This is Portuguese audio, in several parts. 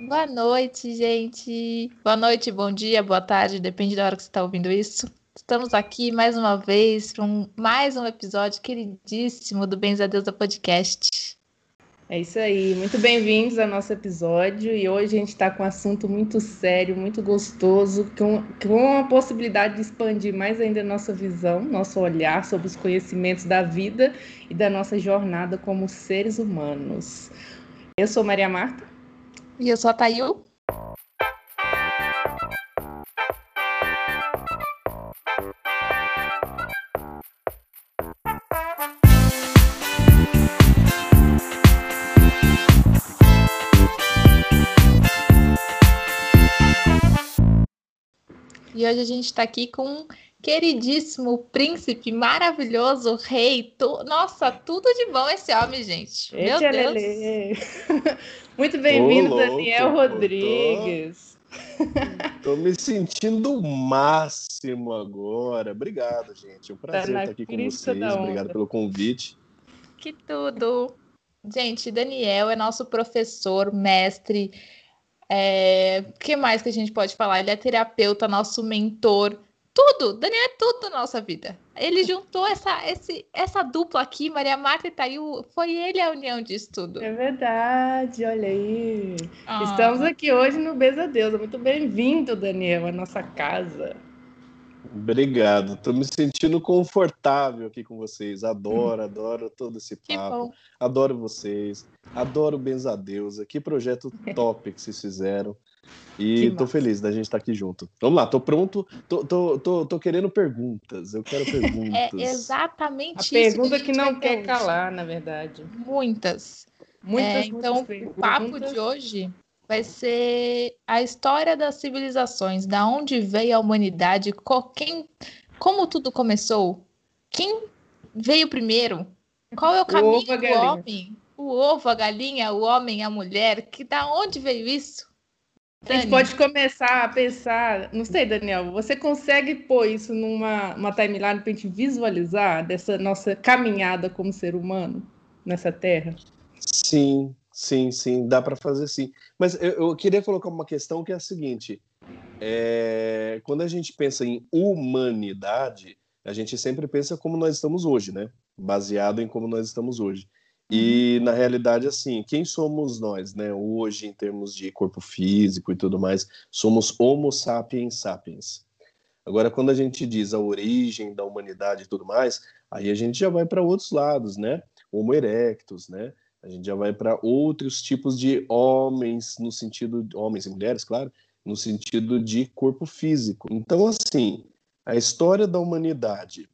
Boa noite, gente. Boa noite, bom dia, boa tarde, depende da hora que você está ouvindo isso. Estamos aqui mais uma vez para um, mais um episódio queridíssimo do Bens a Deus da Podcast. É isso aí, muito bem-vindos ao nosso episódio e hoje a gente está com um assunto muito sério, muito gostoso, com, com a possibilidade de expandir mais ainda a nossa visão, nosso olhar sobre os conhecimentos da vida e da nossa jornada como seres humanos. Eu sou Maria Marta. E eu sou a Tayu. E hoje a gente está aqui com queridíssimo príncipe maravilhoso, rei. Tu... Nossa, tudo de bom esse homem, gente. Meu Deus. Muito bem-vindo, Daniel Rodrigues. Tô, tô me sentindo o máximo agora. Obrigado, gente. É um tá prazer tá estar aqui com vocês. Obrigado pelo convite. Que tudo. Gente, Daniel é nosso professor, mestre, é, o que mais que a gente pode falar? Ele é terapeuta, nosso mentor, tudo. Daniel é tudo na nossa vida. Ele juntou essa, esse, essa dupla aqui, Maria Marta e Thayu, foi ele a união disso tudo. É verdade, olha aí. Ah. Estamos aqui hoje no Beza Deus. Muito bem-vindo, Daniel, à nossa casa. Obrigado, estou me sentindo confortável aqui com vocês. Adoro, adoro todo esse papo. Adoro vocês, adoro Benzadeusa. Que projeto top que vocês fizeram. E tô feliz da gente estar tá aqui junto. Vamos lá, tô pronto. Tô, tô, tô, tô querendo perguntas. Eu quero perguntas. É exatamente a isso. Pergunta que, que não quer calar, na verdade. Muitas. Muitas, é, então, o papo de hoje vai ser a história das civilizações, da onde veio a humanidade, quem, como tudo começou, quem veio primeiro, qual é o caminho o do homem, o ovo, a galinha, o homem, a mulher, que da onde veio isso? A gente pode começar a pensar, não sei, Daniel, você consegue pôr isso numa uma timeline para a gente visualizar dessa nossa caminhada como ser humano nessa terra? Sim, Sim, sim, dá para fazer sim. Mas eu, eu, queria colocar uma questão que é a seguinte: é, quando a gente pensa em humanidade, a gente sempre pensa como nós estamos hoje, né? Baseado em como nós estamos hoje. E uhum. na realidade, assim, quem somos nós, né? Hoje, em termos de corpo físico e tudo mais, somos Homo sapiens sapiens. Agora, quando a gente diz a origem da humanidade e tudo mais, aí a gente já vai para outros lados, né? Homo erectus, né? A gente já vai para outros tipos de homens, no sentido de homens e mulheres, claro, no sentido de corpo físico. Então, assim, a história da humanidade,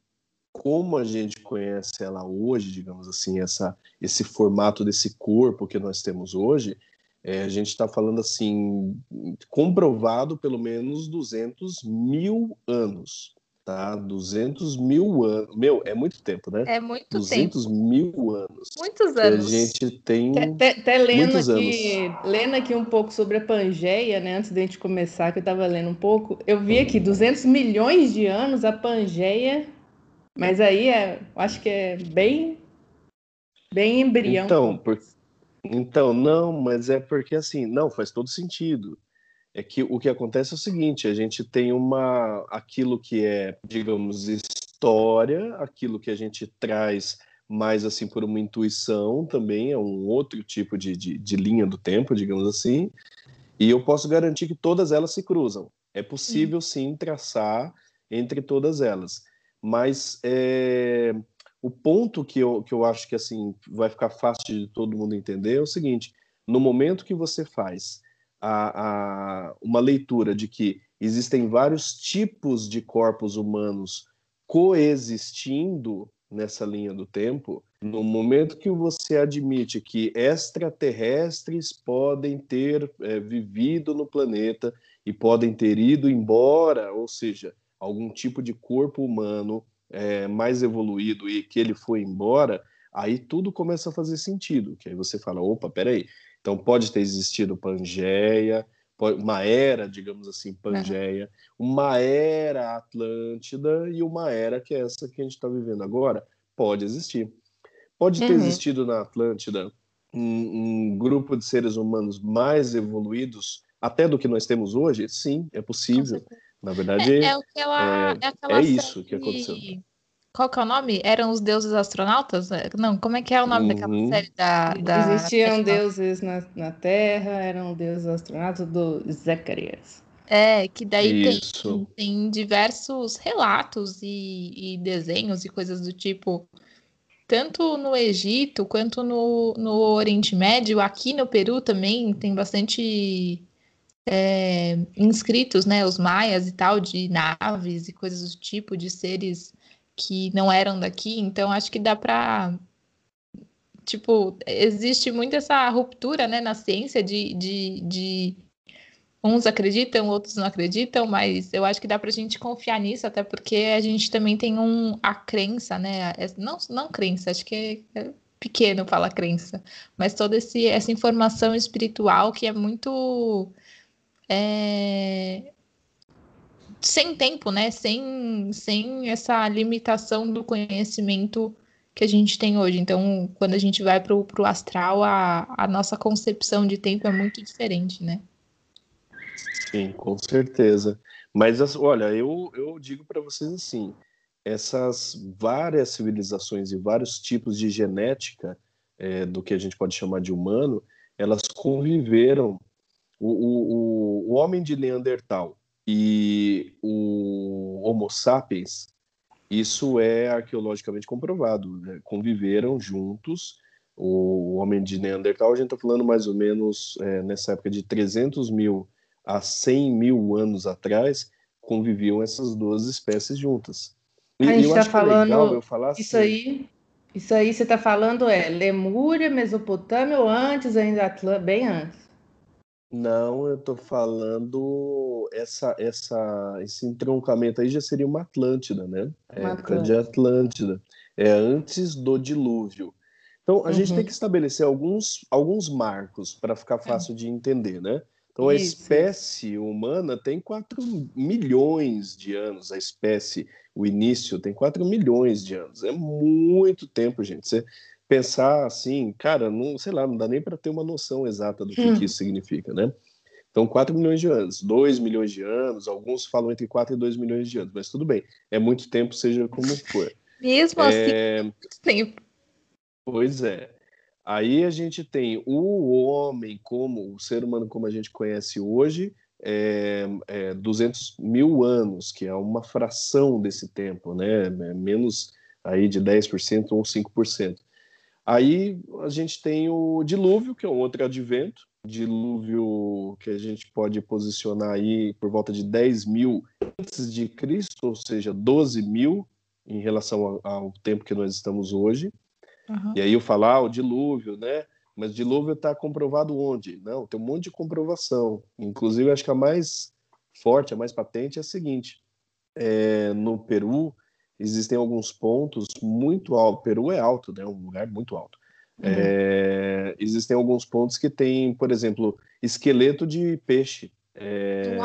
como a gente conhece ela hoje, digamos assim, essa, esse formato desse corpo que nós temos hoje, é, a gente está falando assim, comprovado pelo menos 200 mil anos tá? 200 mil anos. Meu, é muito tempo, né? É muito 200 tempo. mil anos. Muitos anos. a gente tem. Até lendo aqui, lendo aqui um pouco sobre a Pangeia, né? Antes da gente começar, que eu estava lendo um pouco, eu vi aqui 200 milhões de anos a Pangeia, mas aí é, acho que é bem, bem embrião. Então, por... então, não, mas é porque assim, não, faz todo sentido é que o que acontece é o seguinte: a gente tem uma aquilo que é, digamos, história, aquilo que a gente traz mais assim por uma intuição também, é um outro tipo de, de, de linha do tempo, digamos assim, e eu posso garantir que todas elas se cruzam. É possível sim traçar entre todas elas, mas é, o ponto que eu, que eu acho que assim vai ficar fácil de todo mundo entender é o seguinte: no momento que você faz a, a, uma leitura de que existem vários tipos de corpos humanos coexistindo nessa linha do tempo, no momento que você admite que extraterrestres podem ter é, vivido no planeta e podem ter ido embora, ou seja, algum tipo de corpo humano é, mais evoluído e que ele foi embora, aí tudo começa a fazer sentido. Que aí você fala, opa, peraí, então pode ter existido Pangeia, uma era, digamos assim, Pangeia, uhum. uma era Atlântida e uma era que é essa que a gente está vivendo agora. Pode existir. Pode ter uhum. existido na Atlântida um, um, grupo de seres humanos mais evoluídos, até do que nós temos hoje, sim, é possível. Na verdade, é, é, aquela, é, é, é isso que aconteceu. Qual que é o nome? Eram os deuses astronautas? Não, como é que é o nome uhum. daquela série da. da... Existiam deuses na, na Terra, eram deuses astronautas do Zacarias. É, que daí tem, tem, diversos relatos e, e, desenhos e coisas do tipo, tanto no Egito quanto no, no Oriente Médio, aqui no Peru também tem bastante é, inscritos, né, os maias e tal, de naves e coisas do tipo, de seres que não eram daqui, então acho que dá para tipo, existe muito essa ruptura, né, na ciência de, de, de uns acreditam, outros não acreditam, mas eu acho que dá para a gente confiar nisso, até porque a gente também tem um, a crença, né? É, não, não crença, acho que é pequeno falar crença, mas toda esse, essa informação espiritual que é muito. É, sem tempo, né? Sem, sem essa limitação do conhecimento que a gente tem hoje. Então, quando a gente vai para o astral, a, a nossa concepção de tempo é muito diferente, né? Sim, com certeza. Mas olha, eu, eu digo para vocês assim: essas várias civilizações e vários tipos de genética é, do que a gente pode chamar de humano, elas conviveram. O, o, o homem de Neandertal e o Homo sapiens, isso é arqueologicamente comprovado, né? conviveram juntos. O homem de Neandertal, a gente está falando mais ou menos é, nessa época de 300 mil há 100 mil anos atrás, conviviam essas duas espécies juntas. E, a gente está falando isso assim, aí. Isso aí você está falando é Lemúria, Mesopotâmia ou antes ainda bem antes? Não, eu estou falando essa, essa, esse entroncamento aí já seria uma Atlântida, né? Uma época Atlântida. de Atlântida. É antes do dilúvio. Então a uhum. gente tem que estabelecer alguns, alguns marcos para ficar é. fácil é. de entender, né? Então, a espécie humana tem 4 milhões de anos. A espécie, o início, tem 4 milhões de anos. É muito tempo, gente. Você pensar assim, cara, não, sei lá, não dá nem para ter uma noção exata do que, hum. que, isso significa, né? Então, 4 milhões de anos, 2 milhões de anos, alguns falam entre 4 e 2 milhões de anos, mas tudo bem, é muito tempo, seja como for. Mesmo assim, é... assim, muito tempo. Pois é. Aí a gente tem o homem como o ser humano como a gente conhece hoje, é, é 200 mil anos, que é uma fração desse tempo, né? É menos aí de 10% ou 5%. Aí a gente tem o dilúvio, que é um outro advento, dilúvio que a gente pode posicionar aí por volta de 10 mil antes de Cristo, ou seja, 12 mil em relação ao, tempo que nós estamos hoje. Uhum. E aí eu falar ah, o dilúvio, né? Mas dilúvio está comprovado onde? Não, tem um monte de comprovação. Inclusive, acho que a mais forte, a mais patente é a seguinte: é, no Peru existem alguns pontos muito altos. Peru é alto, né? Um lugar muito alto. Uhum. É, existem alguns pontos que tem, por exemplo, esqueleto de peixe é,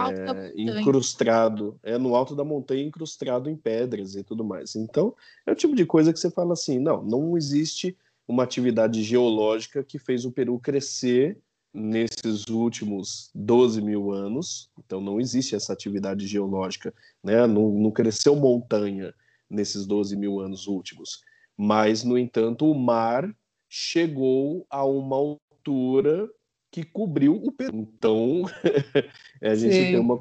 incrustado, é no alto da montanha, incrustado em pedras e tudo mais. Então, é o tipo de coisa que você fala assim: não, não existe uma atividade geológica que fez o Peru crescer nesses últimos 12 mil anos. Então, não existe essa atividade geológica, né? não, não cresceu montanha nesses 12 mil anos últimos. Mas, no entanto, o mar chegou a uma altura que cobriu o Peru. Então, a gente sim. tem uma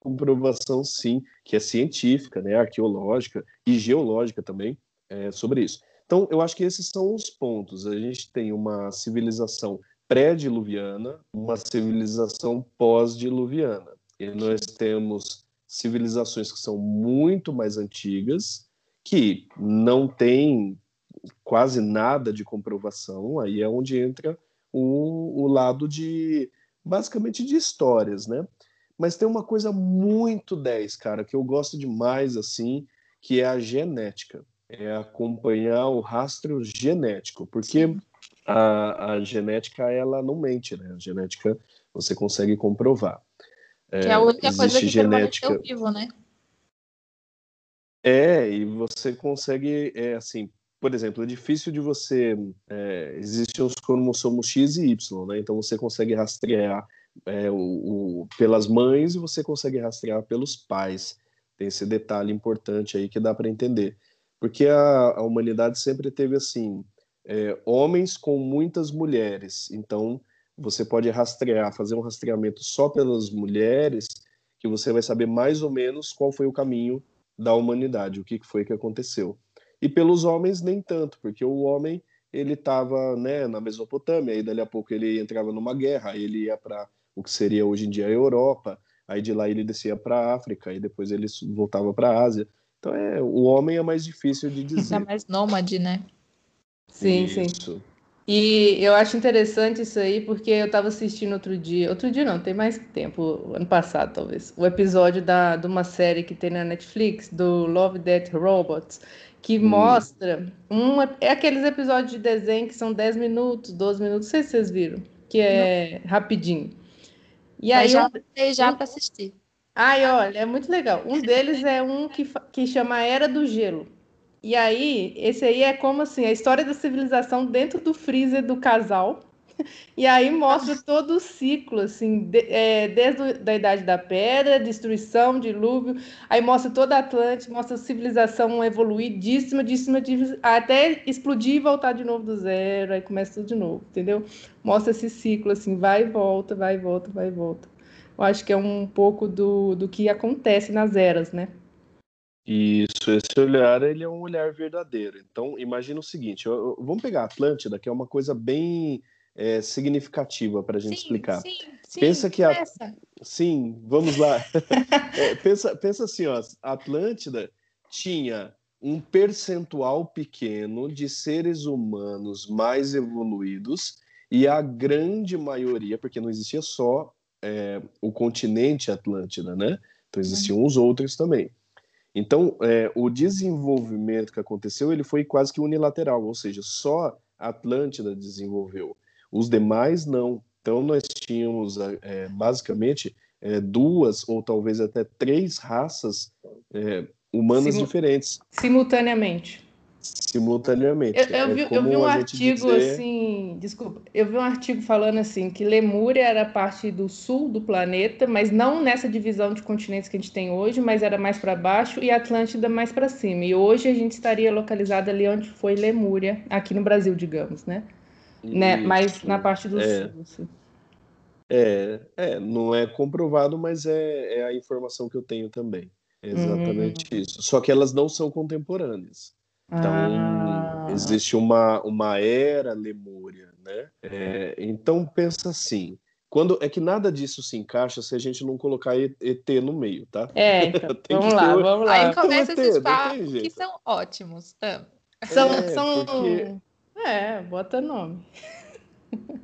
comprovação, sim, que é científica, né, arqueológica e geológica também, é, sobre isso. Então, eu acho que esses são os pontos. A gente tem uma civilização pré-diluviana, uma civilização pós-diluviana. E nós temos civilizações que são muito mais antigas, que não têm quase nada de comprovação, aí é onde entra o, o lado de basicamente de histórias, né? Mas tem uma coisa muito 10, cara, que eu gosto demais assim, que é a genética. É acompanhar o rastro genético, porque a, a, genética ela não mente, né? A genética você consegue comprovar. Que é a única é, coisa que genética... vivo, né? É, e você consegue, é assim, por exemplo, é difícil de você. É, existem os cromossomos X e Y, né? Então você consegue rastrear é, o, o, pelas mães e você consegue rastrear pelos pais. Tem esse detalhe importante aí que dá para entender. Porque a, a, humanidade sempre teve assim: é, homens com muitas mulheres. Então você pode rastrear, fazer um rastreamento só pelas mulheres, que você vai saber mais ou menos qual foi o caminho da humanidade, o que foi que aconteceu. E pelos homens nem tanto, porque o homem ele estava né, na Mesopotâmia, aí dali a pouco ele entrava numa guerra, aí ele ia para o que seria hoje em dia a Europa, aí de lá ele descia para a África, e depois ele voltava para a Ásia. Então é, o homem é mais difícil de dizer. É mais nômade, né? Sim, Isso. sim. E eu acho interessante isso aí, porque eu estava assistindo outro dia, outro dia não, tem mais tempo, ano passado talvez, o episódio da, de uma série que tem na Netflix, do Love, Death, Robots, que hum. mostra, um, é aqueles episódios de desenho que são 10 minutos, 12 minutos, não sei se vocês viram, que é não. rapidinho. E aí, já, um, já para assistir. Ai, olha, é muito legal. Um deles é um que, que chama Era do Gelo. E aí, esse aí é como assim, a história da civilização dentro do freezer do casal. E aí mostra todo o ciclo, assim, de, é, desde a Idade da Pedra, destruição, dilúvio, aí mostra toda a Atlântida, mostra a civilização evoluidíssima, díssima, até explodir e voltar de novo do zero, aí começa tudo de novo, entendeu? Mostra esse ciclo, assim, vai e volta, vai e volta, vai e volta. Eu acho que é um pouco do, do que acontece nas eras, né? Isso, esse olhar ele é um olhar verdadeiro. Então, imagina o seguinte: eu, eu, vamos pegar a Atlântida, que é uma coisa bem é, significativa para a gente sim, explicar. Sim, sim, pensa que a... sim, vamos lá. é, pensa, pensa assim, ó, a Atlântida tinha um percentual pequeno de seres humanos mais evoluídos e a grande maioria, porque não existia só é, o continente Atlântida, né? Então existiam uhum. os outros também. Então, é, o desenvolvimento que aconteceu ele foi quase que unilateral, ou seja, só a Atlântida desenvolveu, os demais não. Então, nós tínhamos é, basicamente é, duas ou talvez até três raças é, humanas Simu diferentes. Simultaneamente simultaneamente. Eu, eu, é vi, eu vi, um artigo dizer... assim, desculpa, eu vi um artigo falando assim que Lemúria era parte do sul do planeta, mas não nessa divisão de continentes que a gente tem hoje, mas era mais para baixo e Atlântida mais para cima. E hoje a gente estaria localizado ali onde foi Lemúria, aqui no Brasil, digamos, né? né? Mas na parte do é. sul. Assim. É, é, não é comprovado, mas é, é a informação que eu tenho também. É exatamente hum. isso. Só que elas não são contemporâneas. Então, ah. existe uma, uma era lemúria, né? É, então, pensa assim, quando é que nada disso se encaixa se a gente não colocar ET no meio, tá? É, então, vamos lá, ter... vamos lá. Aí começa então, esses papos que são ótimos. Ah. São, é, são... Porque... é, bota nome.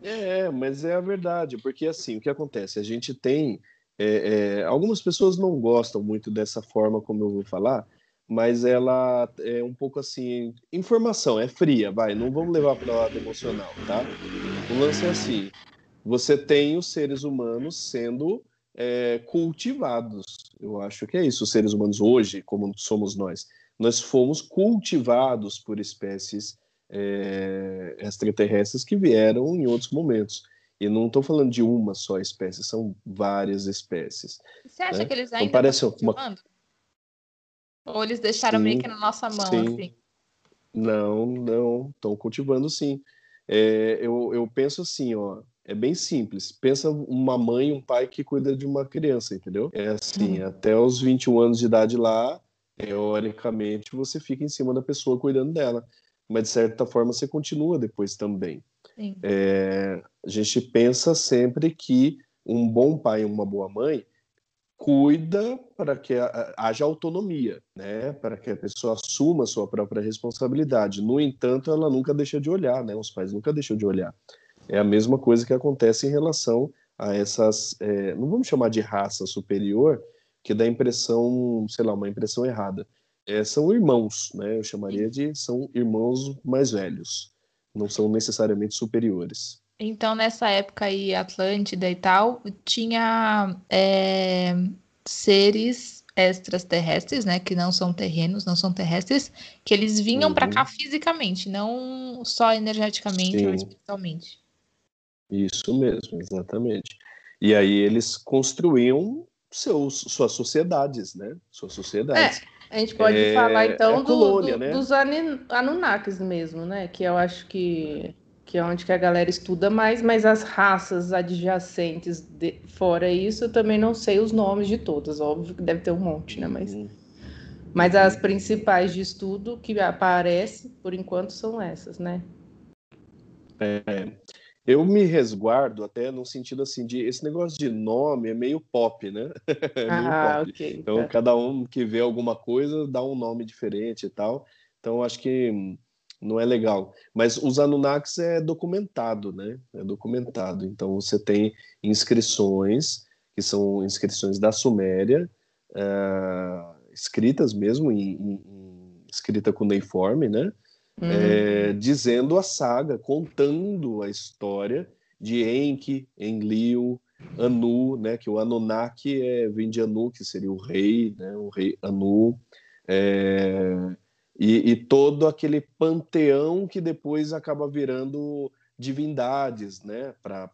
É, mas é a verdade, porque assim, o que acontece? A gente tem. É, é, algumas pessoas não gostam muito dessa forma como eu vou falar, mas ela é um pouco assim, informação, é fria, vai, não vamos levar para o lado emocional, tá? O lance é assim, você tem os seres humanos sendo é, cultivados, eu acho que é isso, os seres humanos hoje, como somos nós, nós fomos cultivados por espécies é, extraterrestres que vieram em outros momentos. E não estou falando de uma só espécie, são várias espécies. Você acha né? que eles então, ainda então, parece estão uma... Ou eles deixaram sim, meio que na nossa mão, sim. assim? Não, não, estão cultivando sim. É, eu, eu penso assim, ó, é bem simples. Pensa uma mãe e um pai que cuida de uma criança, entendeu? É assim, hum. até os 21 anos de idade lá, teoricamente, você fica em cima da pessoa cuidando dela. Mas, de certa forma, você continua depois também. É, a gente pensa sempre que um bom pai e uma boa mãe cuida para que haja autonomia, né? Para que a pessoa assuma a sua própria responsabilidade. No entanto, ela nunca deixa de olhar, né? Os pais nunca deixam de olhar. É a mesma coisa que acontece em relação a essas, é, não vamos chamar de raça superior, que dá impressão, sei lá, uma impressão errada. É, são irmãos, né? Eu chamaria de são irmãos mais velhos. Não são necessariamente superiores. Então, nessa época aí, Atlântida e tal, tinha é, seres extraterrestres, né, que não são terrenos, não são terrestres, que eles vinham uhum. para cá fisicamente, não só energeticamente Sim. ou espiritualmente. Isso mesmo, exatamente. E aí eles construíam seus, suas sociedades, né? Suas sociedades. É, a gente pode é, falar então é colônia, do, do, né? dos Anunnakis mesmo, né? Que eu acho que que é onde que a galera estuda mais, mas as raças adjacentes de, fora isso, eu também não sei os nomes de todas, óbvio que deve ter um monte, né? Mas, uhum. mas as principais de estudo que aparecem, por enquanto, são essas, né? É, eu me resguardo até no sentido assim de esse negócio de nome é meio pop, né? é ah, pop. Então, tá. cada um que vê alguma coisa dá um nome diferente e tal. Então, acho que não é legal. Mas os Anunnakis é documentado, né? É documentado. Então você tem inscrições, que são inscrições da Suméria, uh, escritas mesmo, em, em, escrita cuneiforme, né? Uhum. É, dizendo a saga, contando a história de Enki, Enlil, Anu, né? Que o Anunnaki é, vem de Anu, que seria o rei, né? O rei Anu. É, e, e, todo aquele panteão que depois acaba virando divindades né, para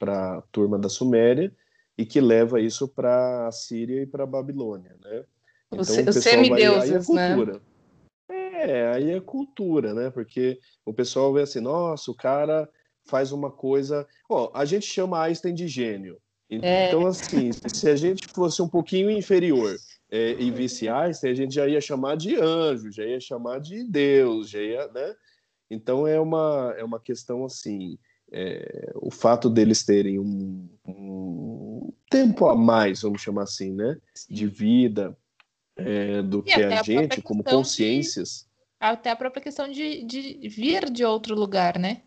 a turma da Suméria e que leva isso para a Síria e para a Babilônia. Né? Então, Os, os semideuses, vai, aí é cultura. Né? É, aí é cultura, né? Porque o pessoal vê assim, nossa, o cara faz uma coisa. Ó, a gente chama Einstein de gênio. É. Então, é. assim, se a gente fosse um pouquinho inferior é, e viciais, a gente já ia chamar de anjo, já ia chamar de Deus, já ia, né? Então é uma, é uma questão assim, é, o fato deles terem um, um, tempo a mais, vamos chamar assim, né? De vida é, do e que a, a gente, como consciências. De, até a própria questão de, de vir de outro lugar, né?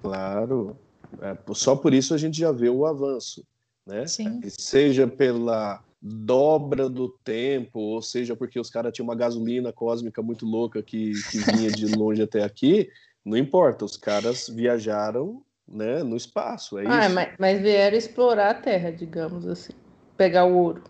Claro. É, só por isso a gente já vê o avanço, né? Sim. seja pela dobra do tempo, ou seja, porque os caras tinham uma gasolina cósmica muito louca que, que vinha de longe até aqui, não importa, os caras viajaram né, no espaço, é ah, isso. Mas, mas vieram explorar a Terra, digamos assim, pegar o ouro.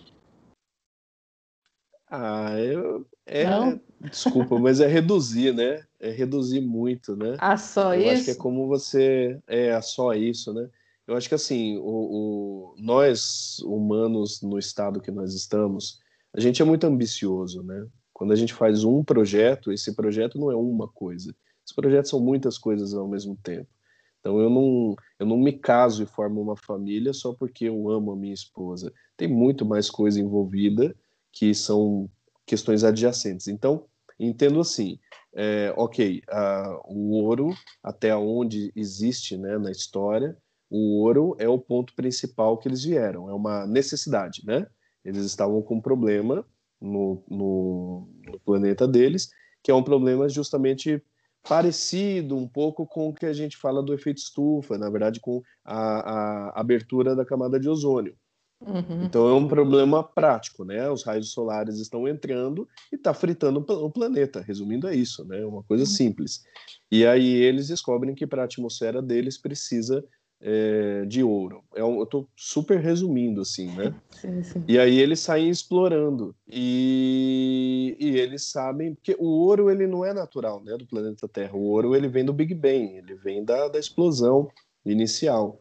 Ah, eu, é, não? desculpa, mas é reduzir, né? É reduzir muito, né? Ah, só eu isso? Acho que é como você é só isso, né? Eu acho que assim, o, o, nós humanos no estado que nós estamos, a gente é muito ambicioso, né? Quando a gente faz um projeto, esse projeto não é uma coisa. Os projetos são muitas coisas ao mesmo tempo. Então eu não, eu não me caso e formo uma família só porque eu amo a minha esposa. Tem muito mais coisa envolvida que são questões adjacentes. Então, entendo assim, é, ok, uh, o ouro, até onde existe né, na história, o ouro é o ponto principal que eles vieram, é uma necessidade, né? Eles estavam com um problema no, no, no planeta deles, que é um problema justamente parecido um pouco com o que a gente fala do efeito estufa, na verdade, com a, a abertura da camada de ozônio. Uhum. Então é um problema prático, né? Os raios solares estão entrando e está fritando o planeta. Resumindo, é isso, né? Uma coisa uhum. simples. E aí eles descobrem que para a atmosfera deles precisa é, de ouro. É eu estou super resumindo, assim, né? Sim, sim. E aí eles saem explorando. E, e eles sabem... Porque o ouro, ele não é natural, né? Do planeta Terra. O ouro, ele vem do Big Bang. Ele vem da, da explosão inicial.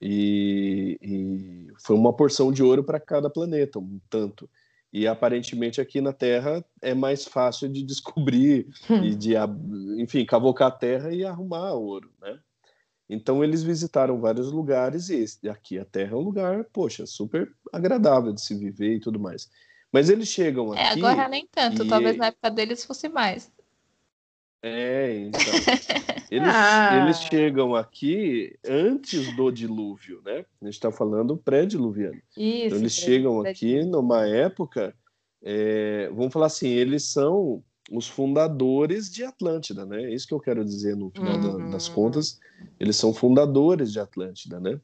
E, e foi uma porção de ouro para cada planeta, um tanto. E aparentemente aqui na Terra é mais fácil de descobrir hum. e de, enfim, cavocar a Terra e arrumar ouro, né? Então eles visitaram vários lugares e aqui a Terra é um lugar, poxa, super agradável de se viver e tudo mais. Mas eles chegam é, aqui. É, agora nem tanto, talvez na época deles fosse mais. É, então. Eles, ah. eles chegam aqui antes do dilúvio, né? A gente está falando pré-diluviano. Isso. Então, eles chegam aqui numa época, é, vamos falar assim, eles são os fundadores de Atlântida, né? É isso que eu quero dizer no final uhum. das contas. Eles são fundadores de Atlântida, né?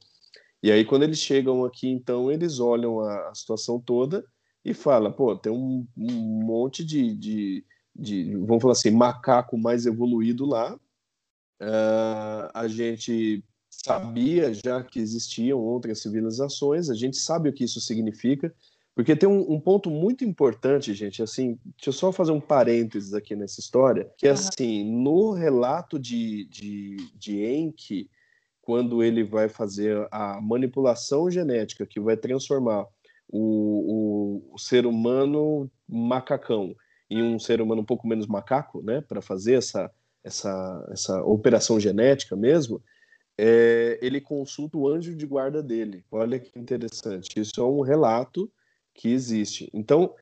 E aí, quando eles chegam aqui, então, eles olham a, a situação toda e falam, pô, tem um, um monte de, de, de, vamos falar assim, macaco mais evoluído lá. Uh, a gente sabia já que existiam outras civilizações, a gente sabe o que isso significa, Porque tem um, um, ponto muito importante, gente, assim, deixa eu só fazer um parênteses aqui nessa história, que é assim, no relato de, de, de Enki, quando ele vai fazer a manipulação genética que vai transformar o, o, o ser humano macacão em um ser humano um pouco menos macaco, né, para fazer essa, essa, essa operação genética mesmo, é, ele consulta o anjo de guarda dele. Olha que interessante. Isso é um relato que existe. Então,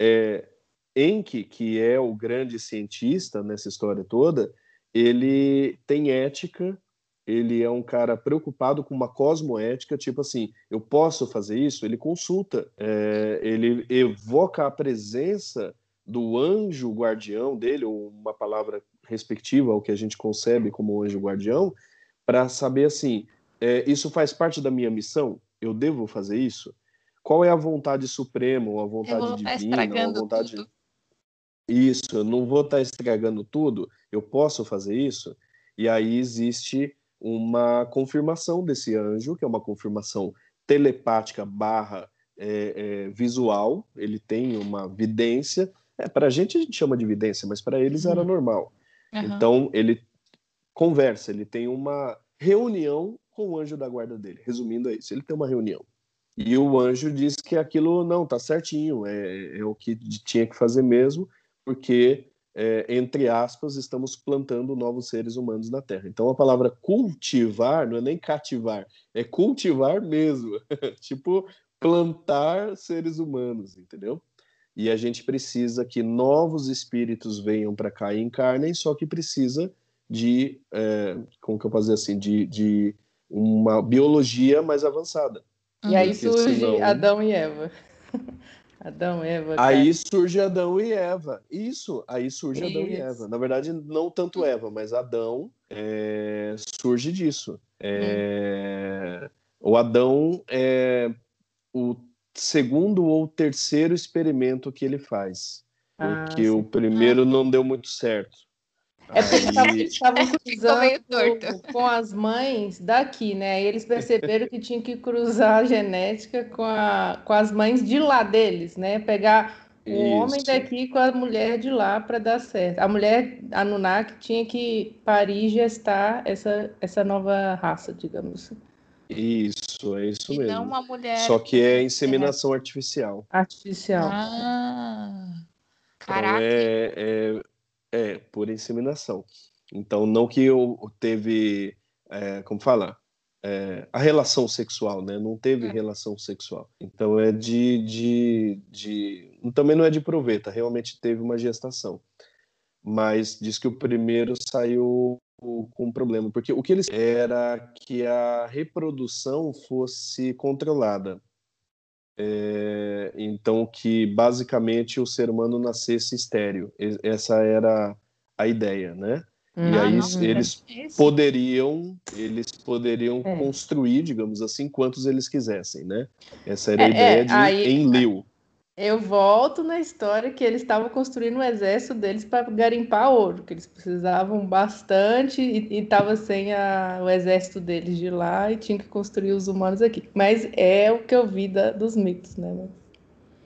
é, Enki, que é o grande cientista nessa história toda, ele tem ética, ele é um cara preocupado com uma cosmoética, tipo assim, eu posso fazer isso? Ele consulta, é, ele evoca a presença do anjo guardião dele, ou uma palavra respectiva ao que a gente concebe como anjo guardião, para saber assim, é, isso faz parte da minha missão? Eu devo fazer isso? Qual é a vontade suprema, ou a vontade divina, ou a vontade. Tudo. Isso, eu não vou estar tá estragando tudo, eu posso fazer isso? E aí existe uma confirmação desse anjo, que é uma confirmação telepática barra é, é, visual, ele tem uma vidência. É, para a gente a gente chama de vidência, mas para eles era uhum. normal. Uhum. Então ele conversa, ele tem uma reunião com o anjo da guarda dele. Resumindo é isso, ele tem uma reunião. E o anjo diz que aquilo não tá certinho, é, é o que tinha que fazer mesmo, porque é, entre aspas estamos plantando novos seres humanos na Terra. Então a palavra cultivar não é nem cativar, é cultivar mesmo, tipo plantar seres humanos, entendeu? E a gente precisa que novos espíritos venham para cá e encarnem, só que precisa de, é, como que eu posso dizer assim, de, de uma biologia mais avançada. E aí surge senão... Adão e Eva. Adão e Eva. Cara. Aí surge Adão e Eva. Isso, aí surge Isso. Adão e Eva. Na verdade, não tanto Eva, mas Adão é, surge disso. É, hum. O Adão é o segundo ou terceiro experimento que ele faz. Ah, porque ah, o primeiro não deu muito certo. É porque eles estavam cruzando com as mães daqui, né? E eles perceberam que tinham que cruzar a genética com, a, com as mães de lá deles, né? Pegar o Isso. homem daqui com a mulher de lá para dar certo. A mulher Anunnaki tinha que parir e gestar essa, essa nova raça, digamos assim. Isso, é isso e mesmo. Não uma mulher. Só que é inseminação é. artificial. Artificial. Ah, então, caraca. Então é, é é, por inseminação. Então, não que eu teve, é, como fala, é, a relação sexual, né? Não teve é. relação sexual. Então, é de, de, de. Também não é de proveta, realmente teve uma gestação. Mas diz que o primeiro saiu com problema, porque o que eles era que a reprodução fosse controlada. É, então, que basicamente o ser humano nascesse estéreo. Essa era a ideia, né? Hum, e aí não, eles é poderiam, eles poderiam é. construir, digamos assim, quantos eles quisessem, né? Essa era a é, ideia de aí, Enlil. Eu volto na história que eles estavam construindo o exército deles para garimpar ouro, que eles precisavam bastante e estava sem a, o exército deles de lá e tinha que construir os humanos aqui. Mas é o que eu vi da, dos mitos, né?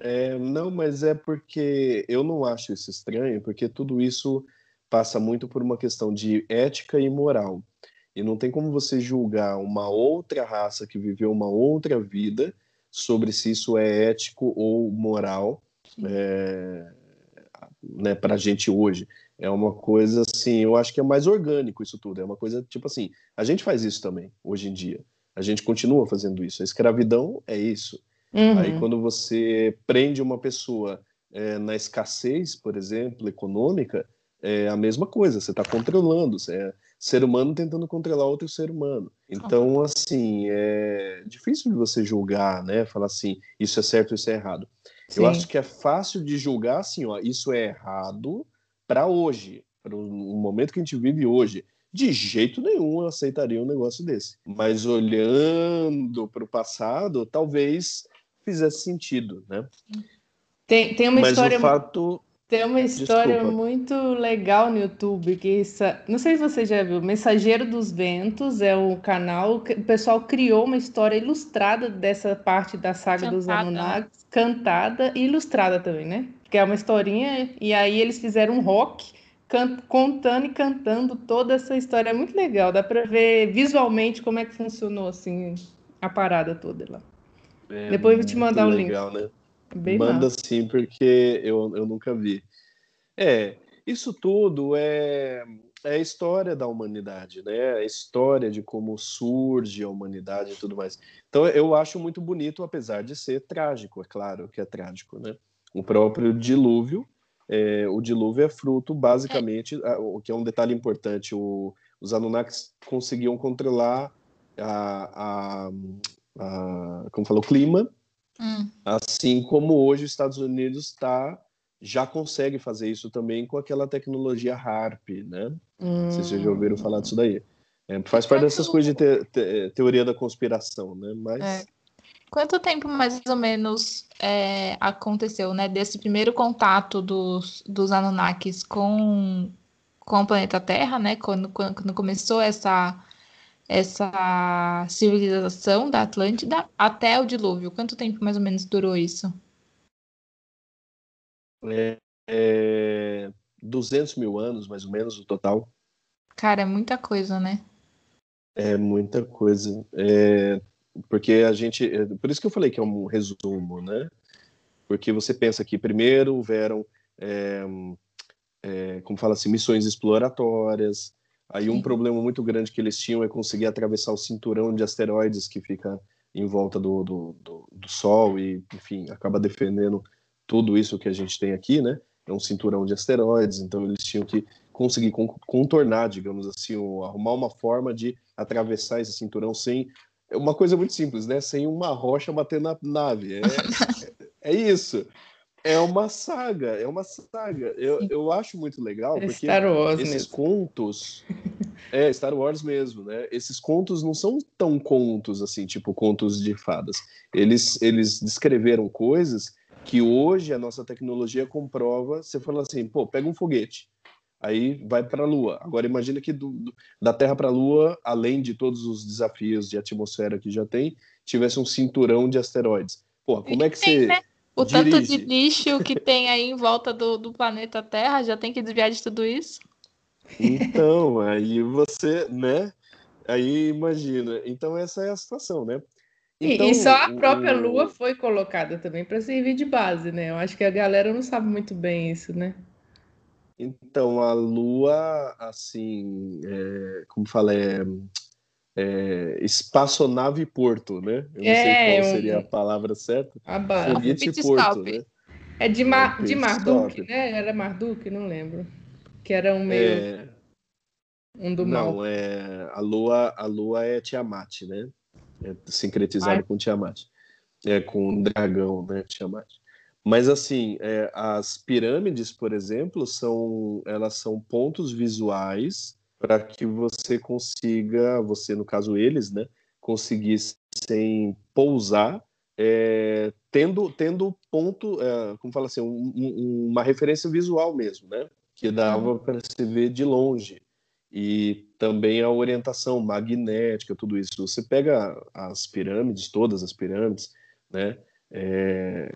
É, não, mas é porque eu não acho isso estranho, porque tudo isso passa muito por uma questão de ética e moral. E não tem como você julgar uma outra raça que viveu uma outra vida sobre se isso é ético ou moral é, né, para a gente hoje. É uma coisa assim, eu acho que é mais orgânico isso tudo. É uma coisa tipo assim, a gente faz isso também hoje em dia. A gente continua fazendo isso. A escravidão é isso. Uhum. Aí quando você prende uma pessoa é, na escassez, por exemplo, econômica, é a mesma coisa. Você está controlando. Você é, ser humano tentando controlar outro ser humano. Então, assim, é difícil de você julgar, né? Falar assim, isso é certo, isso é errado. Sim. Eu acho que é fácil de julgar assim, ó, isso é errado para hoje, para o momento que a gente vive hoje. De jeito nenhum eu aceitaria um negócio desse. Mas olhando para o passado, talvez fizesse sentido, né? Tem, tem uma Mas história. O fato Tem uma história Desculpa. muito legal no YouTube que não sei se você já viu, Mensageiro dos Ventos é o canal que o pessoal criou uma história ilustrada dessa parte da saga cantada. dos Anunnakis, cantada e ilustrada também, né? Que é uma historinha e aí eles fizeram um rock contando e cantando toda essa história. É muito legal, dá para ver visualmente como é que funcionou assim a parada toda lá. É Depois eu vou te mandar o um link. Né? Bem Manda sim, porque eu, eu nunca vi. É, isso tudo é, é a história da humanidade, né? A história de como surge a humanidade e tudo mais. Então eu acho muito bonito, apesar de ser trágico, é claro que é trágico, né? O próprio dilúvio, é, o dilúvio é fruto, basicamente, o que é um detalhe importante, o, os Anunnakis conseguiam controlar a, a, a como falou, o clima Hum. Assim como hoje os Estados Unidos está já consegue fazer isso também com aquela tecnologia HARP, né? Hum. Não sei se vocês já ouviram falar disso daí. É, faz parte dessas coisas de te, te, teoria da conspiração, né? Mas é. Quanto tempo mais ou menos é, aconteceu, né? Desse primeiro contato dos, dos Anunnakis com, com o planeta Terra, né? Quando, quando começou essa essa civilização da Atlântida até o dilúvio? Quanto tempo mais ou menos durou isso? É, é 200 mil anos, mais ou menos, o total. Cara, é muita coisa, né? É muita coisa. É, porque a gente. É, por isso que eu falei que é um resumo, né? Porque você pensa que primeiro houveram, é, é, como fala assim, missões exploratórias, Aí um problema muito grande que eles tinham é conseguir atravessar o cinturão de asteroides que fica em volta do, do, do, do Sol e, enfim, acaba defendendo tudo isso que a gente tem aqui, né? É um cinturão de asteroides, então eles tinham que conseguir contornar, digamos assim, arrumar uma forma de atravessar esse cinturão sem é uma coisa muito simples, né? Sem uma rocha bater na nave. É, é, é isso é uma saga, é uma saga. Eu, eu acho muito legal é porque esses mesmo. contos. É, Star Wars mesmo, né? Esses contos não são tão contos assim, tipo contos de fadas. Eles, eles descreveram coisas que hoje a nossa tecnologia comprova. Você fala assim, pô, pega um foguete, aí vai para a Lua. Agora imagina que do, do, da Terra para a Lua, além de todos os desafios de atmosfera que já tem, tivesse um cinturão de asteroides. Pô, como é que você. Né? O Dirige. tanto de lixo que tem aí em volta do, do planeta Terra já tem que desviar de tudo isso? Então, aí você, né? Aí imagina. Então, essa é a situação, né? Então, e, e só a própria o... Lua foi colocada também para servir de base, né? Eu acho que a galera não sabe muito bem isso, né? Então, a Lua, assim, é, como fala, é, é, espaçonave porto, né? Eu não é, sei qual seria a palavra certa. A. Foguete porto, né? É de, Mar, é, de Marduk, né? Era Marduk, não lembro. Que era um meio... É... Um do não, mal. é... A lua, a lua é Tiamat, né? É sincretizado Ai. com Tiamat. É com um dragão, né? Tiamat. Mas assim, é, as pirâmides, por exemplo, são elas são pontos visuais para que você consiga, você no caso eles, né, conseguissem pousar é, tendo tendo ponto, é, como fala assim, um, um, uma referência visual mesmo, né, que dava para se ver de longe e também a orientação magnética, tudo isso. Você pega as pirâmides, todas as pirâmides, né, é,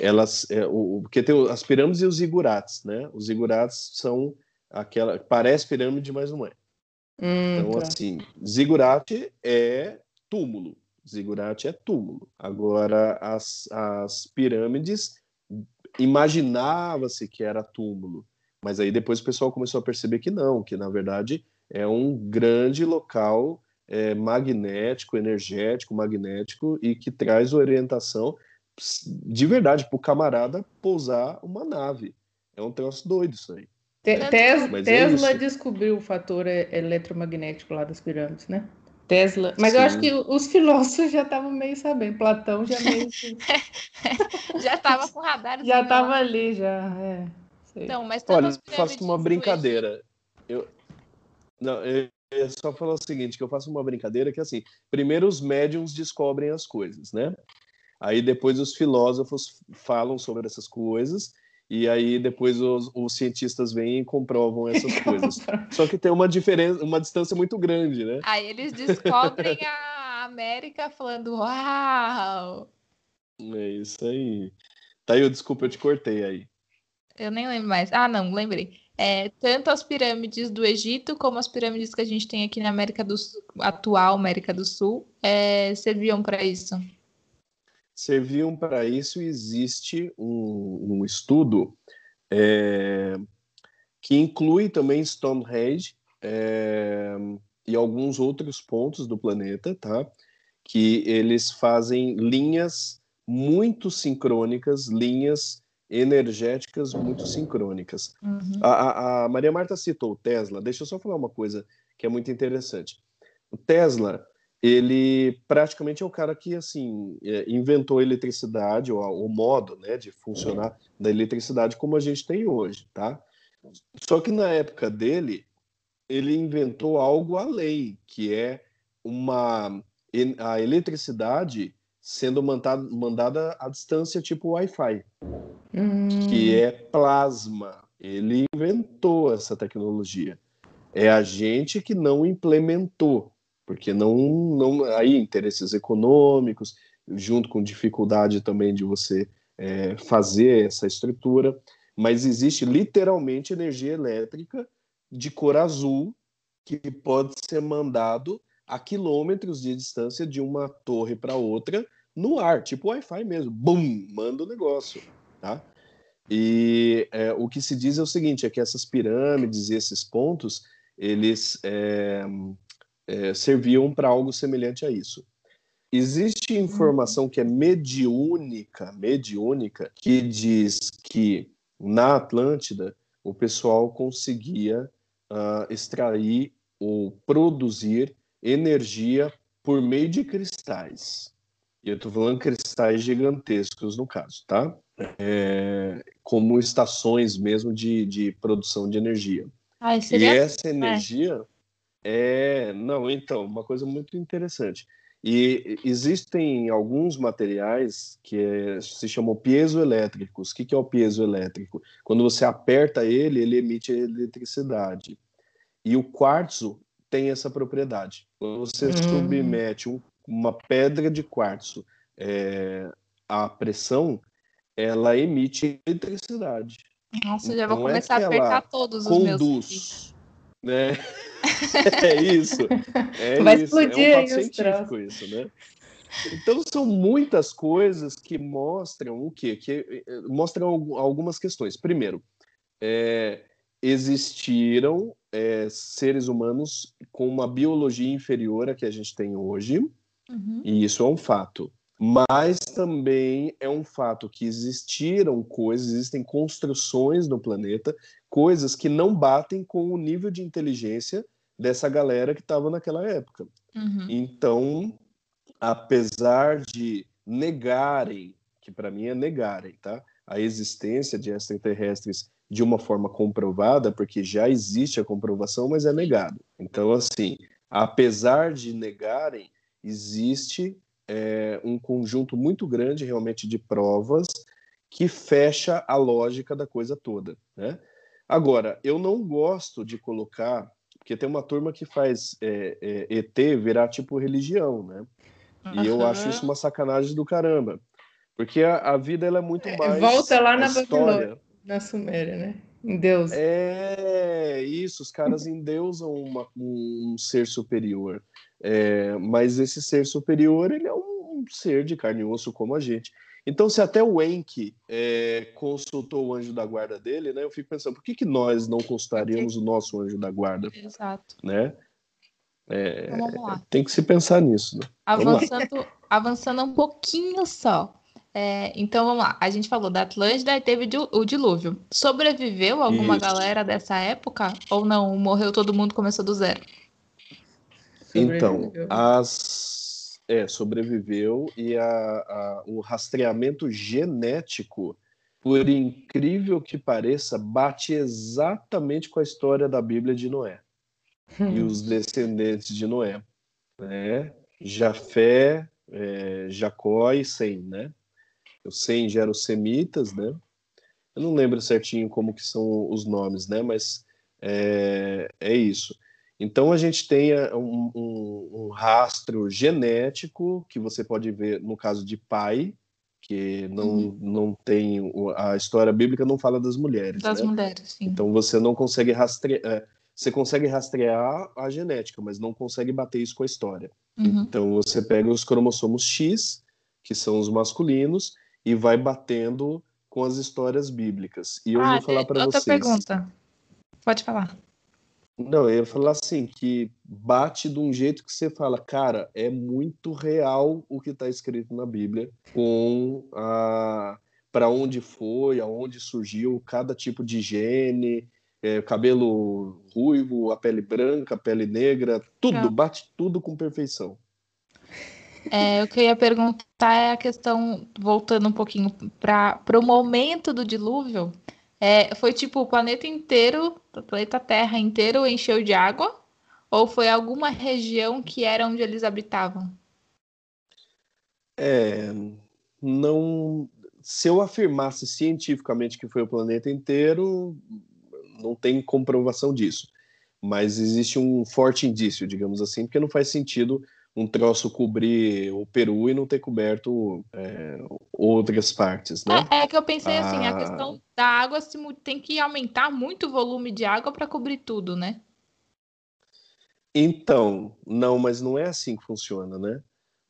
elas, é, o, porque tem as pirâmides e os zigurates, né? Os zigurates são aquela parece pirâmide, mas não é. Hum, então, tá. assim, zigurate é túmulo. Zigurate é túmulo. Agora, as, as pirâmides imaginava-se que era túmulo, mas aí depois o pessoal começou a perceber que não, que na verdade é um grande local é, magnético, energético, magnético e que traz orientação de verdade para o camarada pousar uma nave. É um troço doido isso aí. Te Tesla, é Tesla descobriu o fator eletromagnético lá das pirâmides, né? Tesla. Mas Sim. eu acho que os filósofos já estavam meio sabendo. Platão já meio. já estava com radar. Já estava ali, já. É. Não, mas Olha, faço uma brincadeira. Eu... Não, eu só falar o seguinte, que eu faço uma brincadeira que assim, primeiro os médiums descobrem as coisas, né? Aí depois os filósofos falam sobre essas coisas e aí depois os, os cientistas vêm e comprovam essas coisas. Só que tem uma diferença, uma distância muito grande, né? Aí eles descobrem a América falando, uau! É isso aí. Tá aí, desculpa, eu te cortei aí. Eu nem lembro mais. Ah, não, lembrei. É, tanto as pirâmides do Egito como as pirâmides que a gente tem aqui na América do Sul, atual América do Sul, é, serviam para isso serviam para isso. Existe um, um estudo é, que inclui também Stonehenge é, e alguns outros pontos do planeta, tá? Que eles fazem linhas muito sincrônicas, linhas energéticas muito sincrônicas. Uhum. A, a, Maria Marta citou o Tesla. Deixa eu só falar uma coisa que é muito interessante. O Tesla ele praticamente é o cara que assim é, inventou a eletricidade ou o modo né, de funcionar da eletricidade como a gente tem hoje, tá? Só que na época dele ele inventou algo além, que é uma a eletricidade sendo mandada, mandada à distância tipo Wi-Fi, hum. que é plasma. Ele inventou essa tecnologia. É a gente que não implementou porque não, não aí interesses econômicos, junto com dificuldade também de você é, fazer essa estrutura, mas existe literalmente energia elétrica de cor azul que pode ser mandado a quilômetros de distância de uma torre para outra no ar, tipo Wi-Fi mesmo, bum, manda o negócio, tá? E é, o que se diz é o seguinte, é que essas pirâmides e esses pontos, eles é, é, serviam para algo semelhante a isso. Existe informação que é mediúnica, mediúnica, que diz que na Atlântida o pessoal conseguia uh, extrair ou produzir energia por meio de cristais. E eu estou falando cristais gigantescos no caso, tá? É, como estações mesmo de, de produção de energia. Ai. E essa energia, é, não, então, uma coisa muito interessante. E existem alguns materiais que é, se chamam piezoelétricos. O que, que é o piezoelétrico? Quando você aperta ele, ele emite eletricidade. E o quartzo tem essa propriedade. Quando você hum. submete um, uma pedra de quartzo é, à pressão, ela emite eletricidade. Nossa, então, já vou então, é começar é a apertar todos os conduz, meus. Né? é isso. É Vai isso. explodir é um fato científico isso, né? Então são muitas coisas que mostram o quê? Que eh, mostram algumas questões. Primeiro, é, existiram é, seres humanos com uma biologia inferior à que a gente tem hoje, uhum. e isso é um fato. Mas também é um fato que existiram coisas, existem construções no planeta, coisas que não batem com o nível de inteligência dessa galera que estava naquela época. Uhum. Então, apesar de negarem, que para mim é negarem, tá? A existência de extraterrestres de uma forma comprovada, porque já existe a comprovação, mas é negado. Então, assim, apesar de negarem, existe é, um conjunto muito grande realmente de provas que fecha a lógica da coisa toda, né? Agora, eu não gosto de colocar, porque tem uma turma que faz é, é, ET virar tipo religião, né? E eu acho isso uma sacanagem do caramba. Porque a, a vida ela é muito é, mais. Volta lá na Babilônia, na Suméria, né? Em Deus. É isso, os caras endeusam uma, um, um ser superior. É, mas esse ser superior, ele é um, um ser de carne e osso como a gente. Então, se até o Enki é, consultou o anjo da guarda dele, né? Eu fico pensando, por que, que nós não consultaríamos o nosso anjo da guarda? Exato. Né? É, então, vamos lá. Tem que se pensar nisso. Né? Avançando, avançando um pouquinho só. É, então vamos lá. A gente falou da Atlântida e teve o dilúvio. Sobreviveu alguma Isso. galera dessa época? Ou não? Morreu todo mundo começou do zero? Então, as é, sobreviveu e a, a, o rastreamento genético, por incrível que pareça, bate exatamente com a história da Bíblia de Noé e os descendentes de Noé, né? Jafé, é, Jacó e Sem, né? O Sem gera os semitas, né? Eu não lembro certinho como que são os nomes, né? Mas é, é isso. Então a gente tem é, um, um, um, rastro genético que você pode ver no caso de pai, que não, uhum. não tem a história bíblica não fala das mulheres. Das né? mulheres, sim. Então você não consegue rastrear. É, você consegue rastrear a genética, mas não consegue bater isso com a história. Uhum. Então você pega os cromossomos X, que são os masculinos, e vai batendo com as histórias bíblicas. E eu ah, vou falar para vocês. Outra pergunta. Pode falar. Não, eu ia falar assim, que bate de um jeito que você fala, cara, é muito real o que está escrito na Bíblia, com a para onde foi, aonde surgiu cada tipo de gene, é, cabelo ruivo, a pele branca, a pele negra, tudo, bate tudo com perfeição. É, o que eu ia perguntar é a questão, voltando um pouquinho para o momento do dilúvio, é, foi tipo o planeta inteiro, o planeta Terra inteiro encheu de água? Ou foi alguma região que era onde eles habitavam? É, não. Se eu afirmasse cientificamente que foi o planeta inteiro, não tem comprovação disso. Mas existe um forte indício, digamos assim, porque não faz sentido um troço cobrir o Peru e não ter coberto é, outras partes, né? É, é, que eu pensei ah... assim, a questão da água tem que aumentar muito o volume de água para cobrir tudo, né? Então, não, mas não é assim que funciona, né?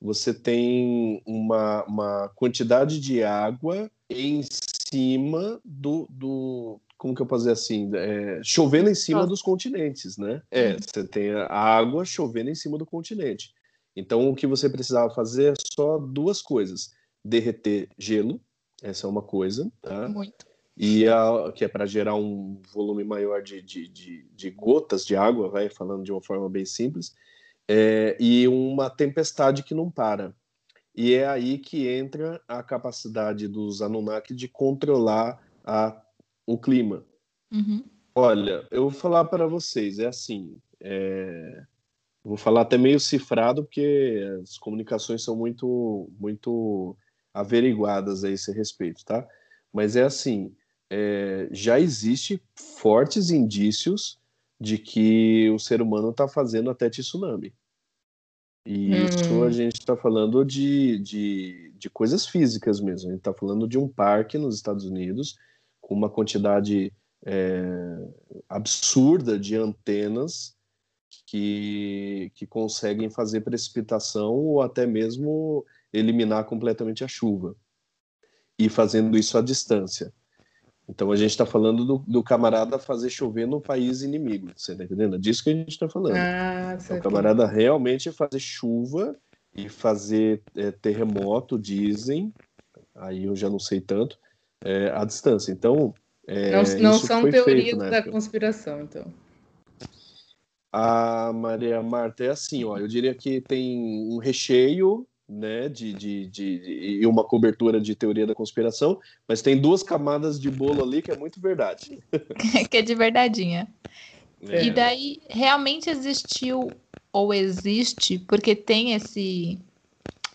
Você tem uma, uma quantidade de água em cima do, do como que eu posso dizer assim, é, chovendo em cima dos continentes, né? É, uhum. você tem a água chovendo em cima do continente. Então, o que você precisava fazer é só duas coisas: derreter gelo, essa é uma coisa, tá? Muito. E a, que é para gerar um volume maior de, de, de, de, gotas de água, vai falando de uma forma bem simples, é, e uma tempestade que não para. E é aí que entra a capacidade dos Anunnaki de controlar a, o clima. Uhum. Olha, eu vou falar para vocês, é assim, é, Vou falar até meio cifrado, porque as comunicações são muito, muito averiguadas a esse respeito, tá? Mas é assim, é, já existe fortes indícios de que o ser humano está fazendo até tsunami. E hum. isso a gente está falando de, de, de coisas físicas mesmo. A gente está falando de um parque nos Estados Unidos com uma quantidade é, absurda de antenas que, que conseguem fazer precipitação ou até mesmo eliminar completamente a chuva. E fazendo isso à distância. Então a gente está falando do, do, camarada fazer chover no país inimigo. Você está entendendo? É disso que a gente está falando. Ah, é o camarada realmente fazer chuva e fazer é, terremoto, dizem. Aí eu já não sei tanto. É, à distância. Então. É, não, não são teorias da conspiração, então. A Maria Marta é assim, ó, eu diria que tem um recheio, né, de, de, de, e uma cobertura de teoria da conspiração, mas tem duas camadas de bolo ali que é muito verdade. que é de verdadeinha. É. E daí, realmente existiu, ou existe, porque tem esse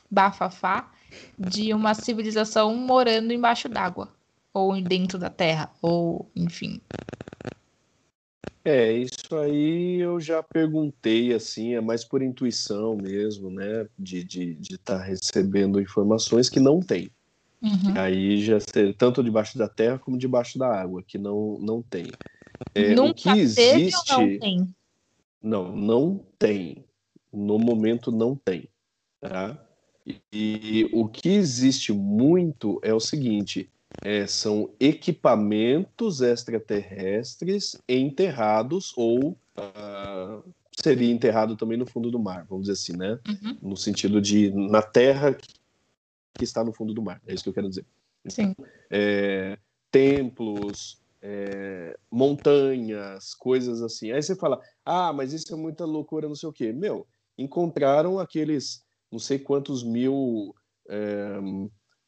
bafafá de uma civilização morando embaixo d'água, ou dentro da terra, ou enfim. É, isso aí eu já perguntei, assim, é mais por intuição mesmo, né? De estar de, de tá recebendo informações que não tem. Uhum. Aí já tanto debaixo da terra como debaixo da água, que não, não tem. É, Nunca o que existe. não tem? Não, não tem. No momento não tem. Tá? E, e o que existe muito é o seguinte: é, são equipamentos extraterrestres enterrados ou uh, seria enterrado também no fundo do mar, vamos dizer assim, né? Uhum. No sentido de na Terra que está no fundo do mar, é isso que eu quero dizer. Sim. É, templos, é, montanhas, coisas assim. Aí você fala, ah, mas isso é muita loucura, não sei o quê. Meu, encontraram aqueles não sei quantos mil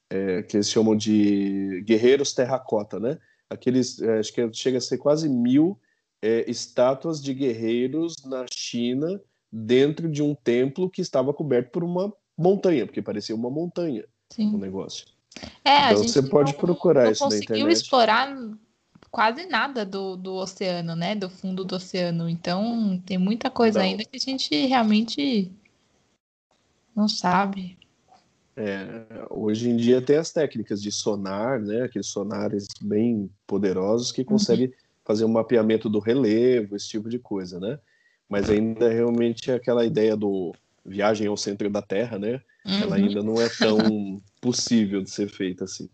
é, que eles chamam de guerreiros terracota, né? Aqueles, é, acho que chega a ser quase mil é, estátuas de guerreiros na China dentro de um templo que estava coberto por uma montanha, porque parecia uma montanha Sim. o negócio. É, então você pode não, procurar não isso na internet. conseguiu explorar quase nada do, do oceano, né? Do fundo do oceano. Então tem muita coisa não. ainda que a gente realmente não sabe. É, hoje em dia tem as técnicas de sonar, né? Aqueles sonares bem poderosos que conseguem uhum. fazer um mapeamento do relevo, esse tipo de coisa, né? Mas ainda realmente aquela ideia do viagem ao centro da Terra, né? Uhum. Ela ainda não é tão possível de ser feita assim.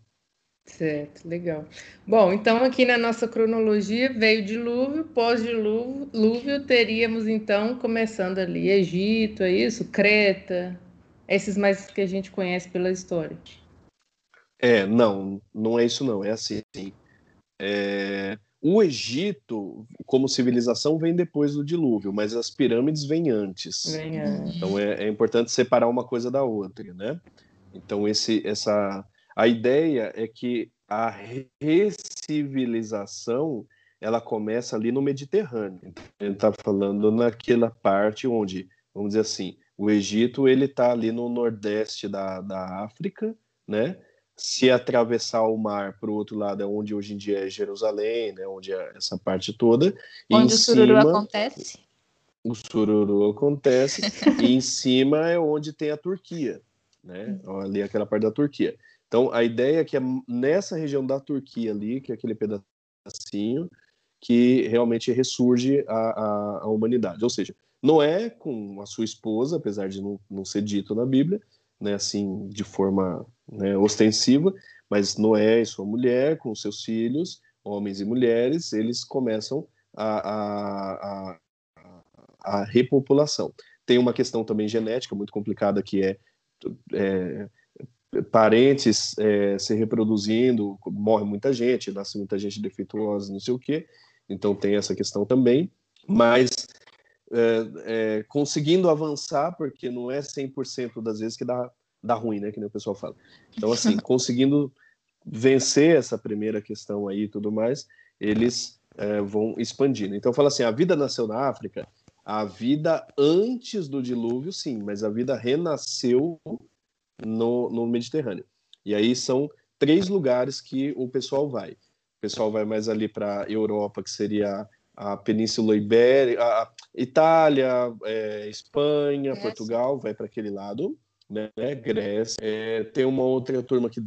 Certo, legal. Bom, então aqui na nossa cronologia veio dilúvio, pós-dilúvio, teríamos então, começando ali, Egito, é isso? Creta, esses mais que a gente conhece pela história. É, não, não é isso não, é assim. É, o Egito, como civilização, vem depois do dilúvio, mas as pirâmides vêm antes. Vem antes. Então é, é, importante separar uma coisa da outra, né? Então esse, essa, a ideia é que a recivilização ela começa ali no Mediterrâneo. Então, a gente está falando naquela parte onde, vamos dizer assim, o Egito ele está ali no nordeste da, da África, né? Se atravessar o mar para o outro lado é onde hoje em dia é Jerusalém, né? Onde é essa parte toda. Onde o sururu cima, acontece? O sururu acontece e em cima é onde tem a Turquia, né? Ali aquela parte da Turquia. Então a ideia é que é nessa região da Turquia ali, que é aquele pedacinho, que realmente ressurge a, a, a humanidade. Ou seja, Noé com a sua esposa, apesar de não, não ser dito na Bíblia, né, assim, de forma né, ostensiva, mas Noé e sua mulher, com seus filhos, homens e mulheres, eles começam a, a, a, a repopulação. Tem uma questão também genética muito complicada que é, é parentes é, se reproduzindo, morre muita gente, nasce muita gente defeituosa, não sei o quê. Então tem essa questão também. Mas é, é, conseguindo avançar, porque não é 100% das vezes que dá, dá ruim, né? Que nem o pessoal fala. Então, assim, conseguindo vencer essa primeira questão aí e tudo mais, eles é, vão expandindo. Então, fala assim: a vida nasceu na África, a vida antes do dilúvio, sim, mas a vida renasceu no, no Mediterrâneo. E aí são três lugares que o pessoal vai. O pessoal vai mais ali para Europa, que seria a Península Ibérica, a Itália, é, Espanha, Grécia. Portugal, vai para aquele lado, né? Grécia. É, tem uma outra turma que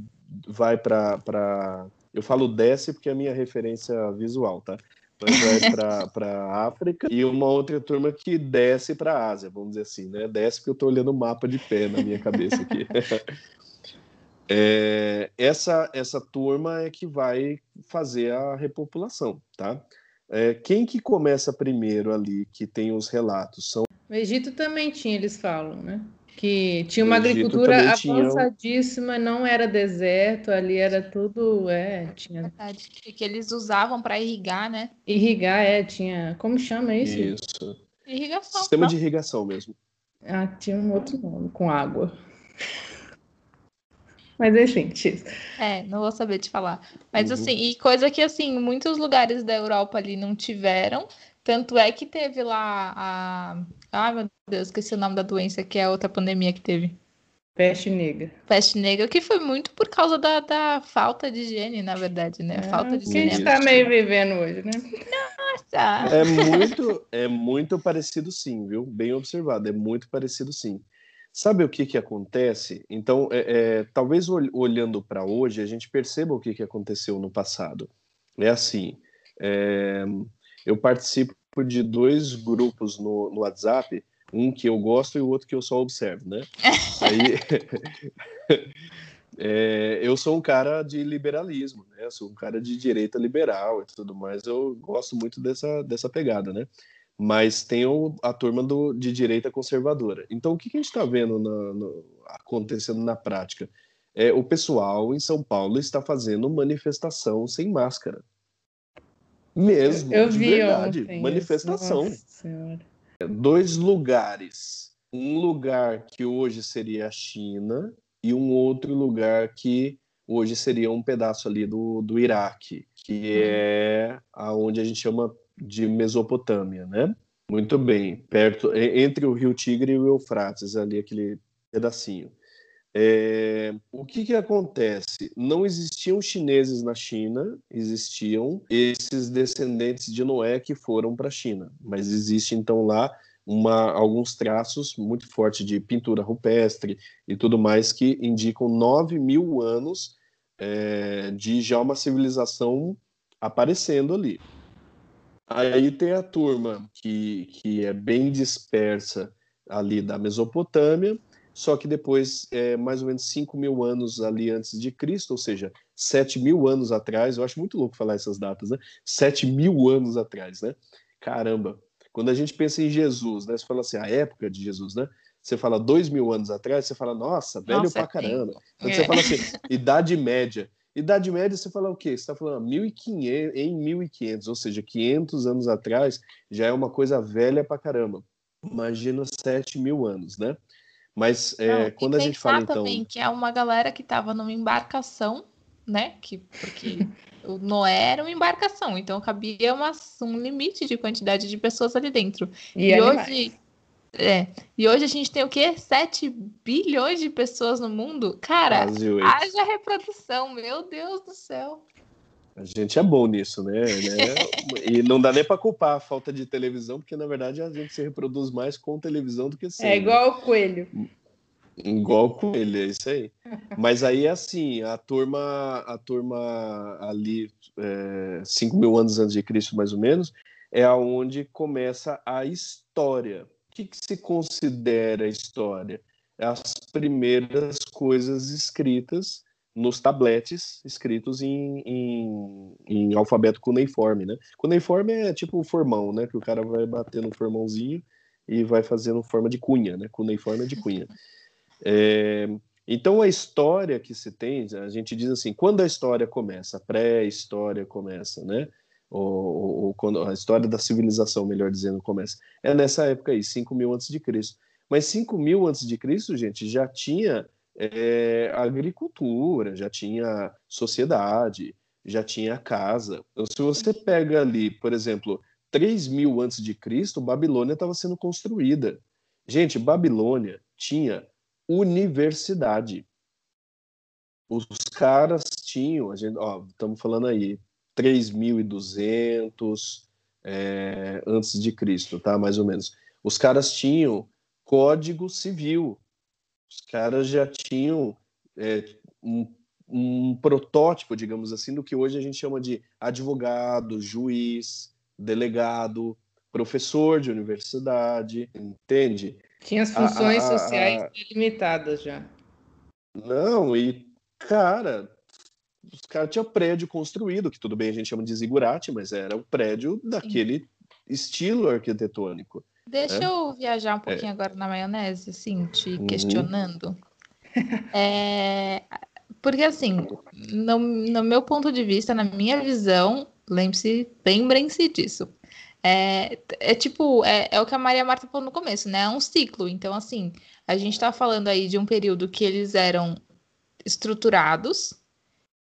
vai para. Eu falo desce porque é a minha referência visual, tá? Mas vai para África e uma outra turma que desce para a Ásia, vamos dizer assim, né? Desce porque eu estou olhando o mapa de pé na minha cabeça aqui. é, essa, essa turma é que vai fazer a repopulação, tá? É, quem que começa primeiro ali, que tem os relatos? São... O Egito também tinha, eles falam, né? Que tinha uma agricultura avançadíssima, tinha... não era deserto, ali era tudo, é, tinha... Verdade, que eles usavam para irrigar, né? Irrigar, é, tinha, como chama isso? Isso. Irrigação. Sistema não? de irrigação mesmo. Ah, tinha um outro nome, com água. Mas enfim, X. É, não vou saber te falar. Mas uhum. assim, e coisa que assim, muitos lugares da Europa ali não tiveram. Tanto é que teve lá a. Ai, meu Deus, esqueci o nome da doença, que é a outra pandemia que teve. Peste negra. Peste negra, que foi muito por causa da, da falta de higiene, na verdade, né? É, falta de que a gente tá meio vivendo hoje, né? Nossa! É muito, é muito parecido sim, viu? Bem observado, é muito parecido sim. Sabe o que, que acontece? Então, é, é, talvez olhando para hoje, a gente perceba o que, que aconteceu no passado. É assim, é, eu participo de dois grupos no, no, WhatsApp, um que eu gosto e o outro que eu só observo, né? Aí, é, eu sou um cara de liberalismo, né? Eu sou um cara de direita liberal e tudo mais. Eu gosto muito dessa, dessa pegada, né? Mas tem o, a turma do, de direita conservadora. Então, o que, que a gente está vendo na, no, acontecendo na prática? É, o pessoal em São Paulo está fazendo manifestação sem máscara. Mesmo, Eu vi verdade, ontem manifestação. Dois lugares. Um lugar que hoje seria a China e um outro lugar que hoje seria um pedaço ali do, do Iraque, que hum. é aonde a gente chama de Mesopotâmia, né? Muito bem, perto entre o Rio Tigre e o Eufrates, ali aquele pedacinho. É, o que, que acontece? Não existiam chineses na China, existiam esses descendentes de Noé que foram para a China, mas existe então lá uma, alguns traços muito fortes de pintura rupestre e tudo mais que indicam 9 mil anos é, de já uma civilização aparecendo ali. Aí tem a turma que, que é bem dispersa ali da Mesopotâmia, só que depois, é, mais ou menos 5 mil anos ali antes de Cristo, ou seja, 7 mil anos atrás, eu acho muito louco falar essas datas, né? 7 mil anos atrás, né? Caramba! Quando a gente pensa em Jesus, né? Você fala assim, a época de Jesus, né? Você fala dois mil anos atrás, você fala, nossa, velho nossa, pra é caramba. Quando é. você fala assim, Idade Média. Idade Média, você fala o quê? Você está falando 1500, em 1500, ou seja, 500 anos atrás, já é uma coisa velha pra caramba. Imagina 7 mil anos, né? Mas é, Não, quando a gente fala então. também que é uma galera que estava numa embarcação, né? Que, porque o Noé era uma embarcação, então cabia uma, um limite de quantidade de pessoas ali dentro. E, e hoje. É, e hoje a gente tem o quê? 7 bilhões de pessoas no mundo? Cara, haja reprodução, meu Deus do céu. A gente é bom nisso, né? né? e não dá nem para culpar a falta de televisão, porque na verdade a gente se reproduz mais com televisão do que sem. É igual o coelho. Igual o coelho, é isso aí. Mas aí é assim, a turma, a turma ali, é, 5 mil anos antes de Cristo, mais ou menos, é aonde começa a história. O que, que se considera história? É as primeiras coisas escritas nos tabletes escritos em, em, em, alfabeto cuneiforme, né? Cuneiforme é tipo o formão, né? Que o cara vai bater no formãozinho e vai fazendo forma de cunha, né? Cuneiforme é de cunha. É, então a história que se tem, a gente diz assim, quando a história começa, a pré-história começa, né? Ou, ou, quando a história da civilização, melhor dizendo, começa, é nessa época aí, 5 mil antes de Cristo. Mas 5 mil antes de Cristo, gente, já tinha é, agricultura, já tinha sociedade, já tinha casa. Então, se você pega ali, por exemplo, 3 mil antes de Cristo, Babilônia estava sendo construída. Gente, Babilônia tinha universidade. Os caras tinham, a gente, ó, estamos falando aí, 3.200 é, antes de Cristo, tá? Mais ou menos. Os caras tinham código civil, os caras já tinham é, um, um, protótipo, digamos assim, do que hoje a gente chama de advogado, juiz, delegado, professor de universidade, entende? Tinha as funções a, a, sociais a... delimitadas já. Não, e, cara, os caras tinham prédio construído, que tudo bem a gente chama de zigurate, mas era o prédio daquele Sim. estilo arquitetônico. Deixa é? eu viajar um pouquinho é. agora na maionese, assim, te uhum. questionando. É, porque, assim, no, no, meu ponto de vista, na minha visão, lembre-se, lembrem-se disso. É, é tipo, é, é, o que a Maria Marta falou no começo, né? É um ciclo. Então, assim, a gente está falando aí de um período que eles eram estruturados,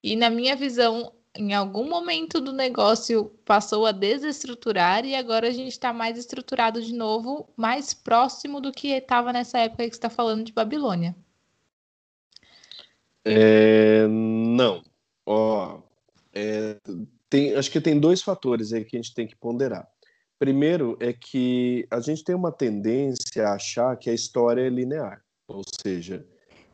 e na minha visão, em algum momento do negócio passou a desestruturar e agora a gente está mais estruturado de novo, mais próximo do que estava nessa época que você está falando de Babilônia. É, não. Ó, é, tem, acho que tem dois fatores aí que a gente tem que ponderar. Primeiro é que a gente tem uma tendência a achar que a história é linear, ou seja,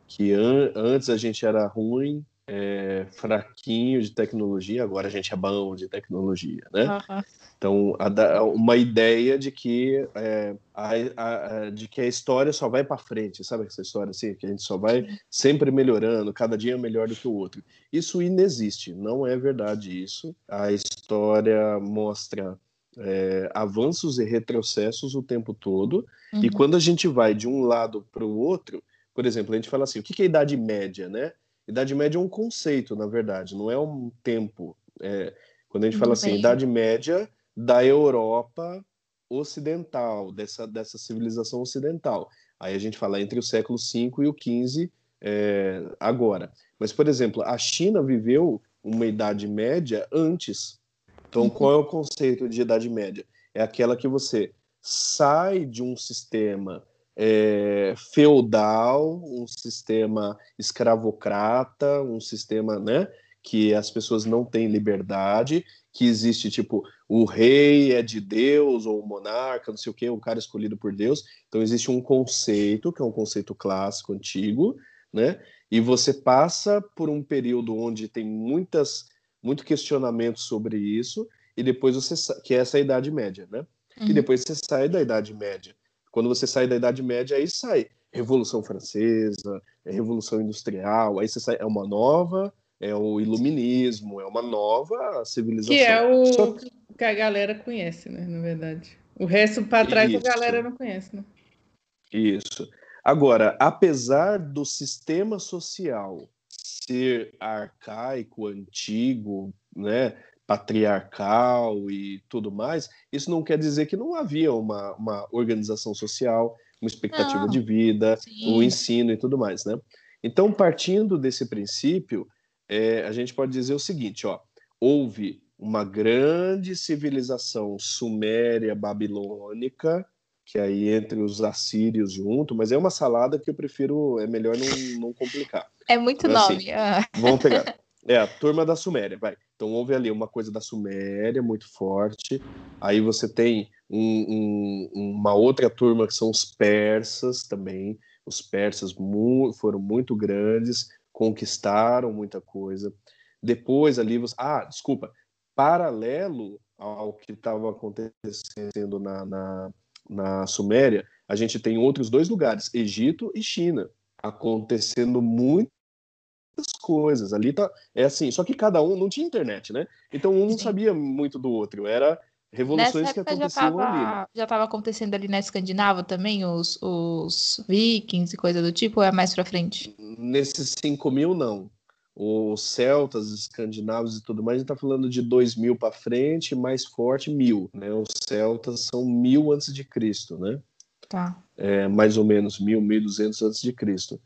que an antes a gente era ruim, é, fraquinho de tecnologia, agora a gente é bom de tecnologia, né? Uhum. Então, a, uma ideia de que, é, a, a, de que a história só vai para frente, sabe essa história assim? Que a gente só vai sempre melhorando, cada dia melhor do que o outro. Isso inexiste, não é verdade isso. A história mostra é, avanços e retrocessos o tempo todo, uhum. e quando a gente vai de um lado para o outro, por exemplo, a gente fala assim, o que é a Idade Média, né? Idade Média é um conceito, na verdade, não é um tempo. É, quando a gente fala assim, Idade Média da Europa ocidental, dessa, dessa civilização ocidental. Aí a gente fala entre o século V e o XV é, agora. Mas, por exemplo, a China viveu uma Idade Média antes. Então, uhum. qual é o conceito de Idade Média? É aquela que você sai de um sistema é, feudal, um sistema escravocrata, um sistema, né, que as pessoas não têm liberdade, que existe tipo o rei é de Deus ou o monarca, não sei o que, um cara escolhido por Deus. Então existe um conceito que é um conceito clássico antigo, né? E você passa por um período onde tem muitas muito questionamento sobre isso e depois você que é essa idade média, né? Uhum. E depois você sai da idade média. Quando você sai da idade média aí sai Revolução Francesa, é Revolução Industrial, aí você sai é uma nova é o iluminismo, é uma nova civilização. Que é o Só... que a galera conhece, né? Na verdade. O resto para trás Isso. a galera não conhece, né? Isso. Agora, apesar do sistema social ser arcaico, antigo, né, patriarcal e tudo mais, isso não quer dizer que não havia uma, uma organização social, uma expectativa não. de vida, o um ensino e tudo mais, né? Então, partindo desse princípio, é, a gente pode dizer o seguinte, ó, houve uma grande civilização suméria babilônica, que aí entre os assírios junto, mas é uma salada que eu prefiro, é melhor não, não complicar. É muito então, nome. Assim, ah. Vamos pegar. É, a turma da Suméria, vai. Então houve ali uma coisa da Suméria muito forte. Aí você tem um, um, uma outra turma que são os persas também. Os persas mu foram muito grandes conquistaram muita coisa. Depois ali, você... ah, desculpa, paralelo ao que estava acontecendo na, na, na Suméria, a gente tem outros dois lugares, Egito e China, acontecendo muitas coisas. Ali tá, é assim, só que cada um não tinha internet, né? Então um não Sim. sabia muito do outro, era revoluções que aconteciam já ali. Né? Já estava acontecendo ali na Escandinava também, os, os vikings e coisa do tipo, ou é mais para frente? Nesses 5 mil, não. Os celtas, os escandinavos e tudo mais, a gente está falando de 2 mil para frente, mais forte, mil. Né? Os celtas são mil antes de Cristo, né? Tá. É, mais ou menos mil, mil duzentos antes de Cristo.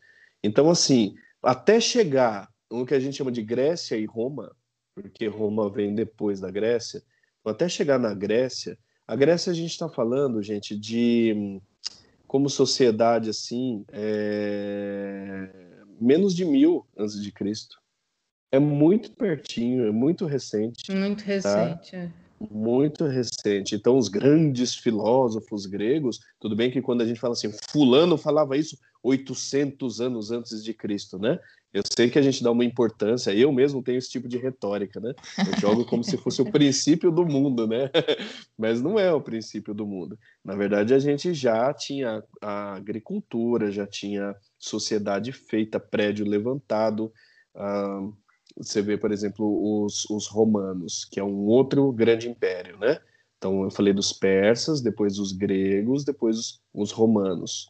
Então, assim, até chegar no que a gente chama de Grécia e Roma, porque Roma vem depois da Grécia, até chegar na Grécia, a Grécia a gente está falando, gente, de como sociedade assim, é... menos de mil antes de Cristo. É muito pertinho, é muito recente. Muito tá? recente. Tá? Muito recente. Então, os grandes filósofos gregos, tudo bem que quando a gente fala assim, Fulano falava isso 800 anos antes de Cristo, né? Eu sei que a gente dá uma importância, eu mesmo tenho esse tipo de retórica, né? Eu jogo como se fosse o princípio do mundo, né? Mas não é o princípio do mundo. Na verdade, a gente já tinha a agricultura, já tinha sociedade feita, prédio levantado. Ah, você vê, por exemplo, os, os romanos, que é um outro grande império, né? Então, eu falei dos persas, depois os gregos, depois os, os romanos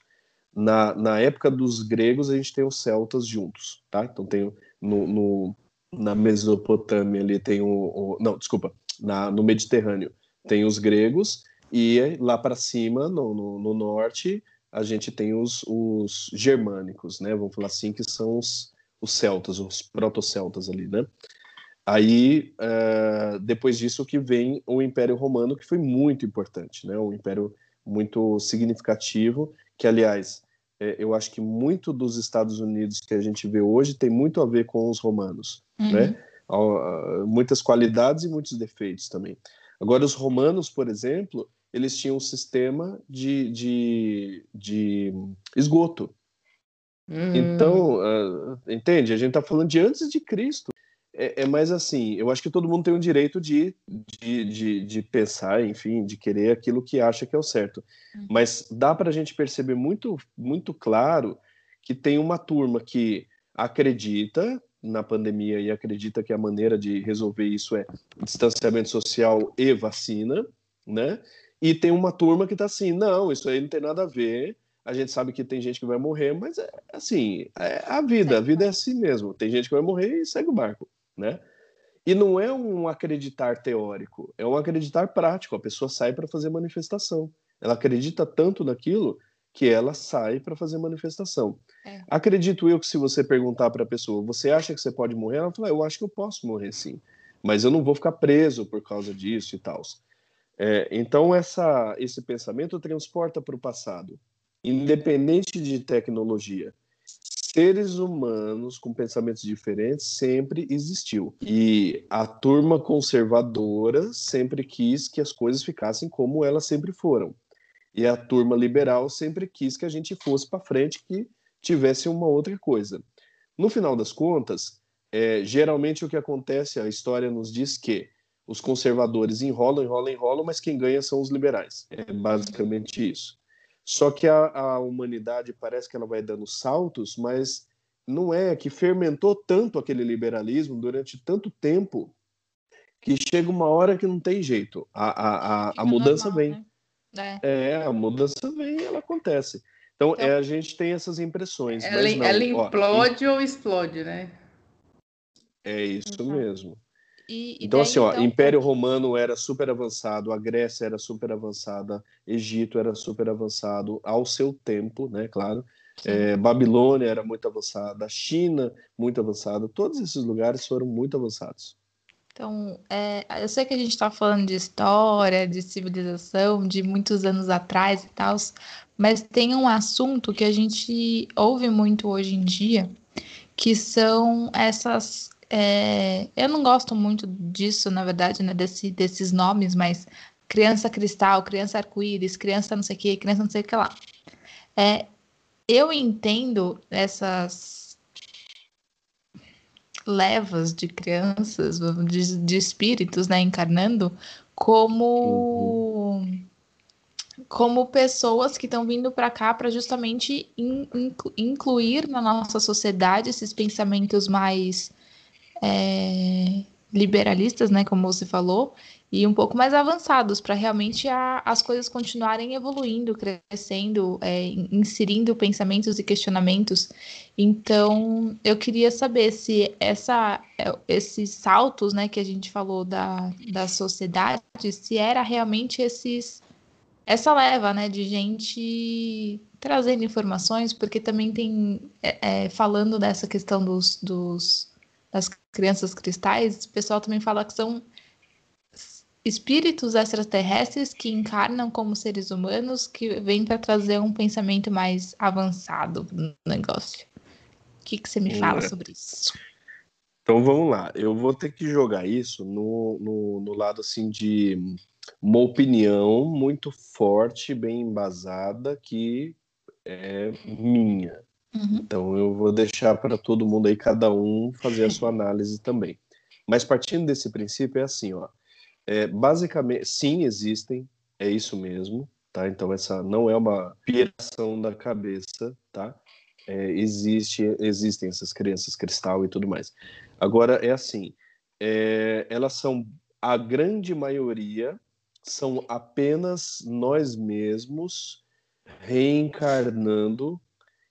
na, na época dos gregos a gente tem os celtas juntos, tá? Então tem no, no na Mesopotâmia ali tem o, o não, desculpa, na, no Mediterrâneo tem os gregos e lá para cima no, no, no, norte a gente tem os, os germânicos, né? Vamos falar assim que são os, os celtas, os proto-celtas ali, né? Aí, uh, depois disso que vem o Império Romano, que foi muito importante, né? Um império muito significativo, que, aliás, é, eu acho que muito dos Estados Unidos que a gente vê hoje tem muito a ver com os romanos, uhum. né? Muitas qualidades e muitos defeitos também. Agora, os romanos, por exemplo, eles tinham um sistema de, de, de esgoto. Uhum. Então, uh, entende? A gente está falando de antes de Cristo é, é, mais assim, eu acho que todo mundo tem o direito de, de, de, de, pensar, enfim, de querer aquilo que acha que é o certo. Uhum. Mas dá para a gente perceber muito, muito claro que tem uma turma que acredita na pandemia e acredita que a maneira de resolver isso é distanciamento social e vacina, né? E tem uma turma que está assim, não, isso aí não tem nada a ver. A gente sabe que tem gente que vai morrer, mas é assim, é a vida, a vida é assim mesmo. Tem gente que vai morrer e segue o barco né? E não é um acreditar teórico, é um acreditar prático. A pessoa sai para fazer manifestação. Ela acredita tanto naquilo que ela sai para fazer manifestação. É. Acredito eu que se você perguntar para a pessoa, você acha que você pode morrer? Ela fala, eu acho que eu posso morrer sim, mas eu não vou ficar preso por causa disso e tal. É, então essa, esse pensamento transporta para o passado. independente de tecnologia, seres humanos com pensamentos diferentes sempre existiu. E a turma conservadora sempre quis que as coisas ficassem como elas sempre foram. E a turma liberal sempre quis que a gente fosse para frente, que tivesse uma outra coisa. No final das contas, é, geralmente o que acontece, a história nos diz que os conservadores enrolam, enrolam, enrolam, mas quem ganha são os liberais. É basicamente isso. Só que a, a humanidade parece que ela vai dando saltos, mas não é que fermentou tanto aquele liberalismo durante tanto tempo que chega uma hora que não tem jeito. A, a, a, a mudança normal, vem. Né? É. é. a mudança vem e ela acontece. Então, então é, a gente tem essas impressões. Ela, não, ela implode ó, ou explode, né? É isso uhum. mesmo. E, e então, daí, assim, ó, então... Império Romano era super avançado, a Grécia era super avançada, Egito era super avançado ao seu tempo, né? Claro. É, Babilônia era muito avançada, a China muito avançada, todos esses lugares foram muito avançados. Então, é, eu sei que a gente está falando de história, de civilização, de muitos anos atrás e tal, mas tem um assunto que a gente ouve muito hoje em dia, que são essas é, eu não gosto muito disso, na verdade, né, desse, desses nomes, mas criança cristal, criança arco-íris, criança não sei o que, criança não sei o que lá. É, eu entendo essas levas de crianças, de, de espíritos, né, encarnando, como uhum. como pessoas que estão vindo para cá para justamente in, incluir na nossa sociedade esses pensamentos mais é, liberalistas, né, como você falou, e um pouco mais avançados para realmente a, as coisas continuarem evoluindo, crescendo, é, inserindo pensamentos e questionamentos. Então, eu queria saber se essa, é, esses saltos, né, que a gente falou da, da sociedade, se era realmente esses essa leva, né, de gente trazendo informações, porque também tem é, é falando dessa questão dos, dos das crianças cristais, o pessoal também fala que são espíritos extraterrestres que encarnam como seres humanos que vêm para trazer um pensamento mais avançado no negócio. O que, que você me fala sobre isso? Então vamos lá, eu vou ter que jogar isso no, no, no lado assim de uma opinião muito forte, bem embasada, que é minha. Uhum. Então eu vou deixar para todo mundo aí, cada um, fazer a sua análise também. Mas partindo desse princípio, é assim, ó. É, basicamente, sim, existem, é isso mesmo, tá? Então essa não é uma piração da cabeça, tá? É, existe, existem essas crianças cristal e tudo mais. Agora é assim, é, elas são a grande maioria são apenas nós mesmos reencarnando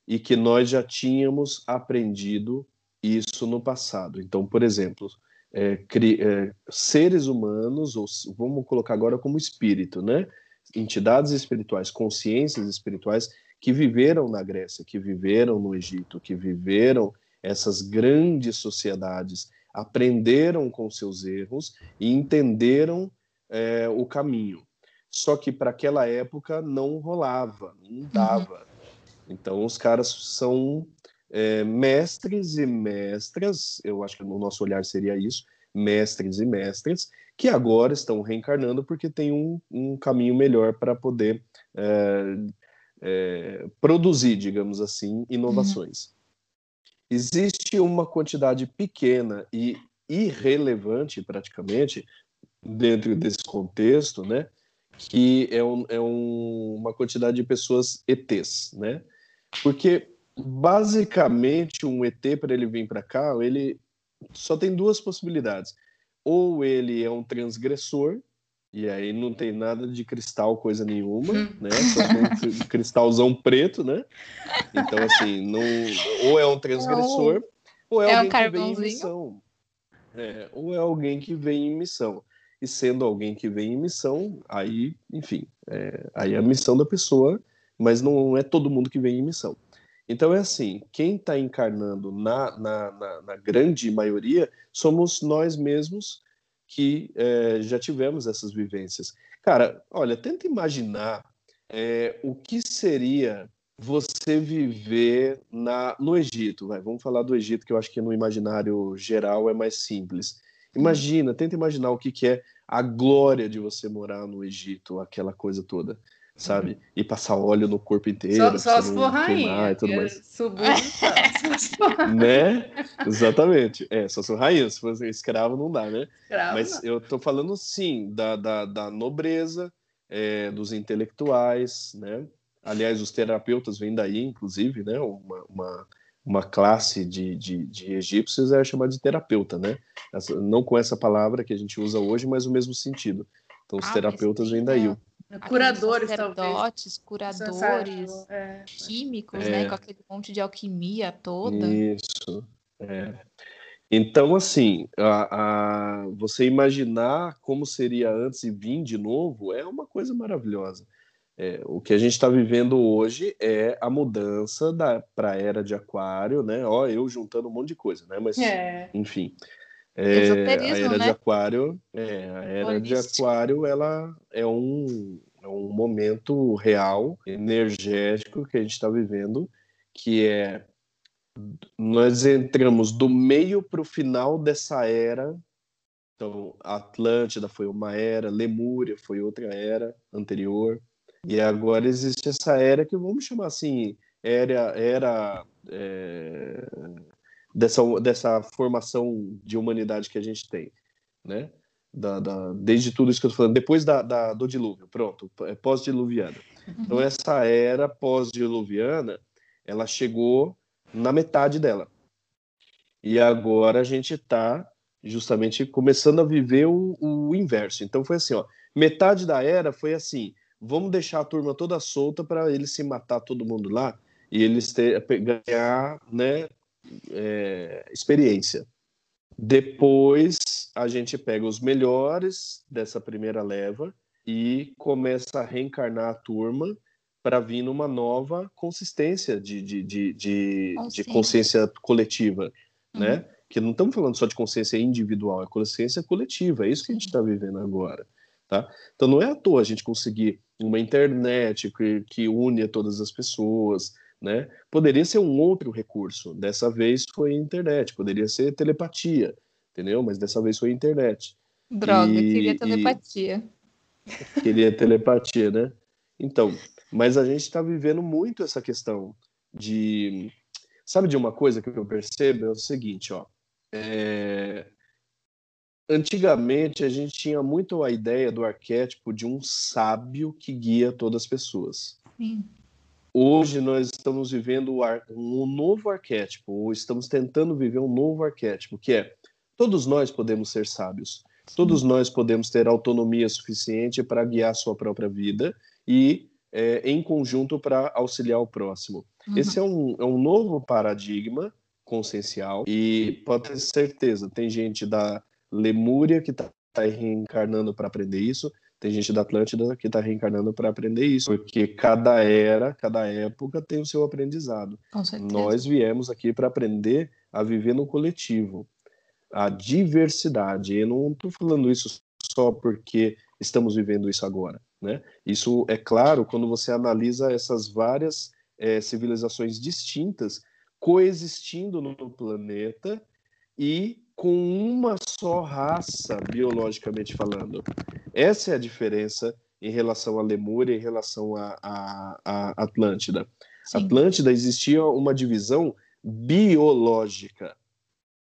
e que nós já tínhamos aprendido isso no passado. Então, por exemplo, é, é, seres humanos, ou vamos colocar agora como espírito, né? Entidades espirituais, consciências espirituais que viveram na Grécia, que viveram no Egito, que viveram essas grandes sociedades, aprenderam com seus erros e entenderam é, o caminho. Só que para aquela época não rolava, não uhum. dava. Uhum. Então, os caras são é, mestres e mestras, eu acho que no nosso olhar seria isso, mestres e mestras, que agora estão reencarnando porque tem um, um caminho melhor para poder é, é, produzir, digamos assim, inovações. Uhum. Existe uma quantidade pequena e irrelevante, praticamente, dentro desse contexto, né? Que é, um, é um, uma quantidade de pessoas ETs, né? Porque basicamente um ET para ele vir para cá, ele só tem duas possibilidades. Ou ele é um transgressor, e aí não tem nada de cristal, coisa nenhuma, hum. né? Só tem um cristalzão preto, né? Então, assim, não... ou é um transgressor, ou é, é alguém um que vem em missão. É, ou é alguém que vem em missão. E sendo alguém que vem em missão, aí, enfim, é, aí é a missão da pessoa mas não é todo mundo que vem em missão. Então é assim, quem está encarnando na, na, na, na, grande maioria somos nós mesmos que é, já tivemos essas vivências. Cara, olha, tenta imaginar é, o que seria você viver na, no Egito. Vai, vamos falar do Egito, que eu acho que no imaginário geral é mais simples. Imagina, tenta imaginar o que, que é a glória de você morar no Egito, aquela coisa toda sabe? E passar óleo no corpo inteiro. Só, só se for rainha. E tudo mais. né? Exatamente. É, só sou rainha. Se fosse escravo, não dá, né? Escravo, Mas não. eu tô falando, sim, da, da, da nobreza, é, dos intelectuais, né? Aliás, os terapeutas vêm daí, inclusive, né? Uma, uma, uma classe de, de, de egípcios é chamada de terapeuta, né? Essa, não com essa palavra que a gente usa hoje, mas o mesmo sentido. Então, os ah, terapeutas vêm daí. Né? Curadores, talvez. curadores, é. químicos, né, é. né? Com aquele monte de alquimia toda. Isso. É. Então, assim, a, a, você imaginar como seria antes e vir de novo é uma coisa maravilhosa. É, o que a gente está vivendo hoje é a mudança para a era de aquário, né? Ó, eu juntando um monte de coisa, né? Mas, é. enfim. É, a era né? de aquário, é, a era de aquário, ela é um, é um momento real, energético que a gente está vivendo, que é nós entramos do meio para o final dessa era. Então, Atlântida foi uma era, Lemúria foi outra era anterior, e agora existe essa era que vamos chamar assim, era, era é, dessa, dessa formação de humanidade que a gente tem, né? Da, da, desde tudo isso que eu estou falando, depois da, da, do dilúvio, pronto, é pós-diluviana. Uhum. Então, essa era pós-diluviana, ela chegou na metade dela. E agora a gente está justamente começando a viver o, o, inverso. Então, foi assim: ó, metade da era foi assim, vamos deixar a turma toda solta para eles se matar todo mundo lá e eles ter, ganhar né, é, experiência. Depois a gente pega os melhores dessa primeira leva e começa a reencarnar a turma para vir numa nova consistência de, de, de, de, de consciência coletiva, uhum. né? Que não estamos falando só de consciência individual, é consciência coletiva, é isso que a gente está vivendo agora, tá? Então não é à toa a gente conseguir uma internet que, que une todas as pessoas, né? Poderia ser um outro recurso. Dessa vez foi internet, poderia ser telepatia, entendeu? Mas dessa vez foi internet. Droga, e, queria telepatia. E... Queria telepatia, né? Então, mas a gente está vivendo muito essa questão de. Sabe de uma coisa que eu percebo? É o seguinte, ó. É... Antigamente a gente tinha muito a ideia do arquétipo de um sábio que guia todas as pessoas. Sim. Hoje nós estamos vivendo um novo arquétipo, ou estamos tentando viver um novo arquétipo, que é todos nós podemos ser sábios, todos nós podemos ter autonomia suficiente para guiar a sua própria vida e é, em conjunto para auxiliar o próximo. Uhum. Esse é um, é um novo paradigma consciencial e pode ter certeza, tem gente da Lemúria que está reencarnando para aprender isso, tem gente da Atlântida que está reencarnando para aprender isso, porque cada era, cada época tem o seu aprendizado. Nós viemos aqui para aprender a viver no coletivo, a diversidade. Eu não estou falando isso só porque estamos vivendo isso agora, né? Isso é claro quando você analisa essas várias é, civilizações distintas coexistindo no planeta e com uma só raça, biologicamente falando. Essa é a diferença em relação à Lemúria, em relação à Atlântida. Sim. Atlântida existia uma divisão biológica,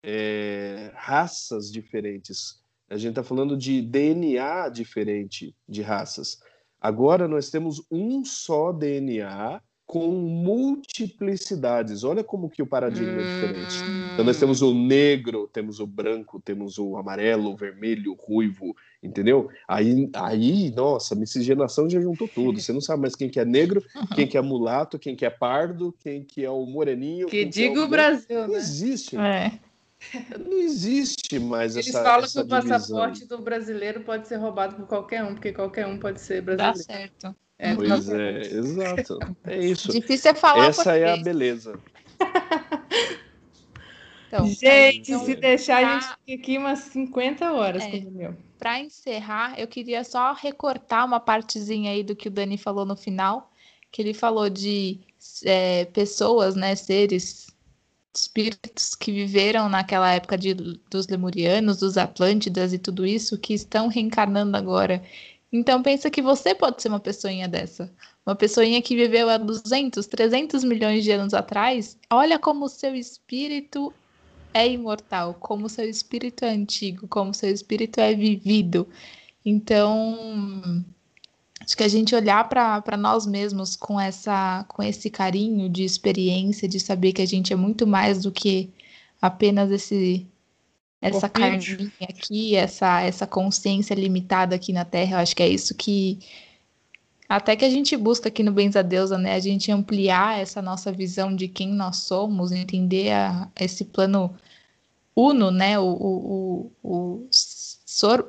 é, raças diferentes. A gente está falando de DNA diferente de raças. Agora nós temos um só DNA com multiplicidades. Olha como que o paradigma é diferente. Então nós temos o negro, temos o branco, temos o amarelo, o vermelho, o ruivo, entendeu? Aí, aí, nossa, miscigenação já juntou tudo. Você não sabe mais quem que é negro, quem que é mulato, quem que é pardo, quem que é o moreninho. Que diga é o, Brasil, Não né? existe. É. Não existe mais Eles essa Eles falam essa que o passaporte do brasileiro pode ser roubado por qualquer um, porque qualquer um pode ser brasileiro. Dá certo. É, pois é, exato. É isso. Difícil é falar Essa português. é a beleza. Então, gente, então, se deixar, pra... a gente fica aqui umas 50 horas é, com o meu. Para encerrar, eu queria só recortar uma partezinha aí do que o Dani falou no final, que ele falou de é, pessoas, né, seres, espíritos que viveram naquela época de, dos lemurianos, dos Atlântidas e tudo isso, que estão reencarnando agora. Então pensa que você pode ser uma pessoinha dessa. Uma pessoinha que viveu há 200, 300 milhões de anos atrás. Olha como o seu espírito é imortal, como o seu espírito é antigo, como o seu espírito é vivido. Então, acho que a gente olhar para nós mesmos com essa com esse carinho de experiência, de saber que a gente é muito mais do que apenas esse essa carninha aqui, essa essa consciência limitada aqui na Terra, eu acho que é isso que até que a gente busca aqui no Bens a Deusa, né? A gente ampliar essa nossa visão de quem nós somos, entender a, esse plano uno, né? O, o, o, o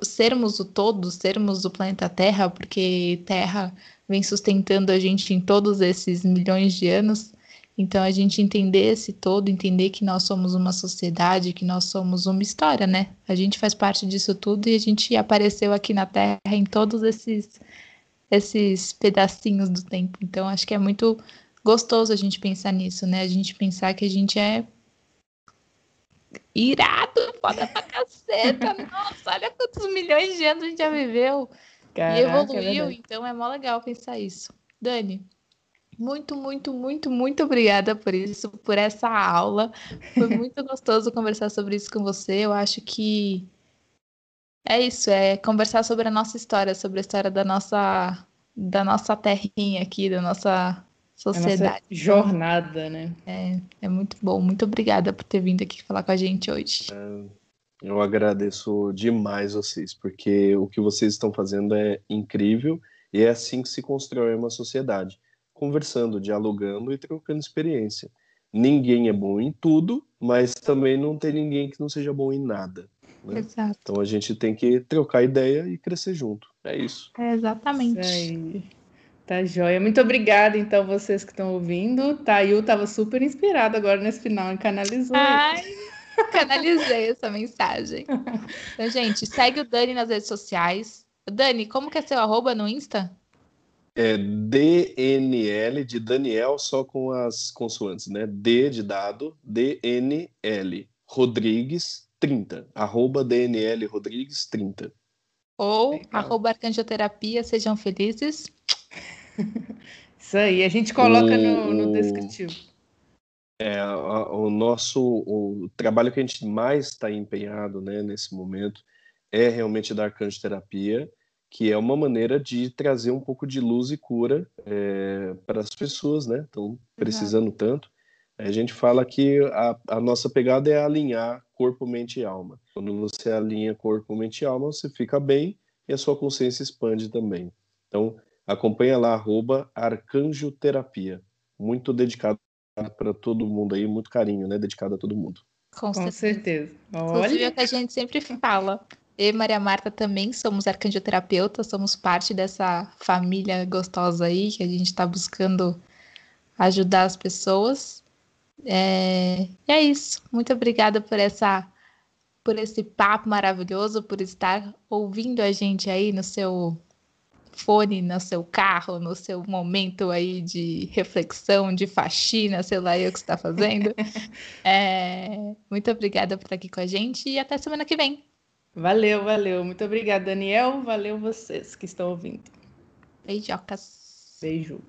sermos o todo, sermos o planeta Terra, porque Terra vem sustentando a gente em todos esses milhões de anos. Então, a gente entender esse todo, entender que nós somos uma sociedade, que nós somos uma história, né? A gente faz parte disso tudo e a gente apareceu aqui na Terra em todos esses, esses pedacinhos do tempo. Então, acho que é muito gostoso a gente pensar nisso, né? A gente pensar que a gente é irado, foda pra caceta. Nossa, olha quantos milhões de anos a gente já viveu. Caraca, e é evoluiu, é então é mó legal pensar isso. Dani, muito, muito, muito, muito obrigada por isso, por essa aula. Foi muito gostoso conversar sobre isso com você. Eu acho que é isso, é conversar sobre a nossa história, sobre a história da nossa da nossa terrinha aqui, da nossa sociedade. jornada, né? É, é muito bom. Muito obrigada por ter vindo aqui falar com a gente hoje. É, eu agradeço demais vocês, porque o que vocês estão fazendo é incrível e é assim que se constrói uma sociedade, conversando, dialogando e trocando experiência. Ninguém é bom em tudo, mas também não tem ninguém que não seja bom em nada. Né? Exato. Então a gente tem que trocar ideia e crescer junto. É isso. É exatamente. Isso Tá joia. Muito obrigada, então, vocês que estão ouvindo. Tayu estava super inspirado agora nesse final e canalizou. Ai, canalizei essa mensagem. Então, gente, segue o Dani nas redes sociais. Dani, como que é seu arroba no Insta? É DNL de Daniel, só com as consoantes, né? D de dado, DNL Rodrigues 30. Arroba DNL Rodrigues 30. Ou Legal. arroba arcanjoterapia, sejam felizes. Isso aí, a gente coloca o, no, no descritivo. É, a, o nosso o trabalho que a gente mais está empenhado né, nesse momento é realmente da arcanjoterapia, que é uma maneira de trazer um pouco de luz e cura é, para as pessoas, né? Estão precisando uhum. tanto. A gente fala que a, a, nossa pegada é alinhar corpo, mente e alma. Quando você alinha corpo, mente e alma, você fica bem e a sua consciência expande também. Então, Acompanha lá, arroba Arcanjo Terapia. Muito dedicado para todo mundo aí, muito carinho, né? Dedicado a todo mundo. Com, Com certeza. Inclusive é o que a gente sempre fala. E Maria Marta também somos arcangioterapeutas, somos parte dessa família gostosa aí, que a gente está buscando ajudar as pessoas. É... E é isso. Muito obrigada por essa por esse papo maravilhoso, por estar ouvindo a gente aí no seu fone no seu carro, no seu momento aí de reflexão, de faxina, sei lá eu que está fazendo. é, muito obrigada por estar aqui com a gente e até semana que vem. Valeu, valeu. Muito obrigada, Daniel. Valeu vocês que estão ouvindo. Beijocas. Beijo.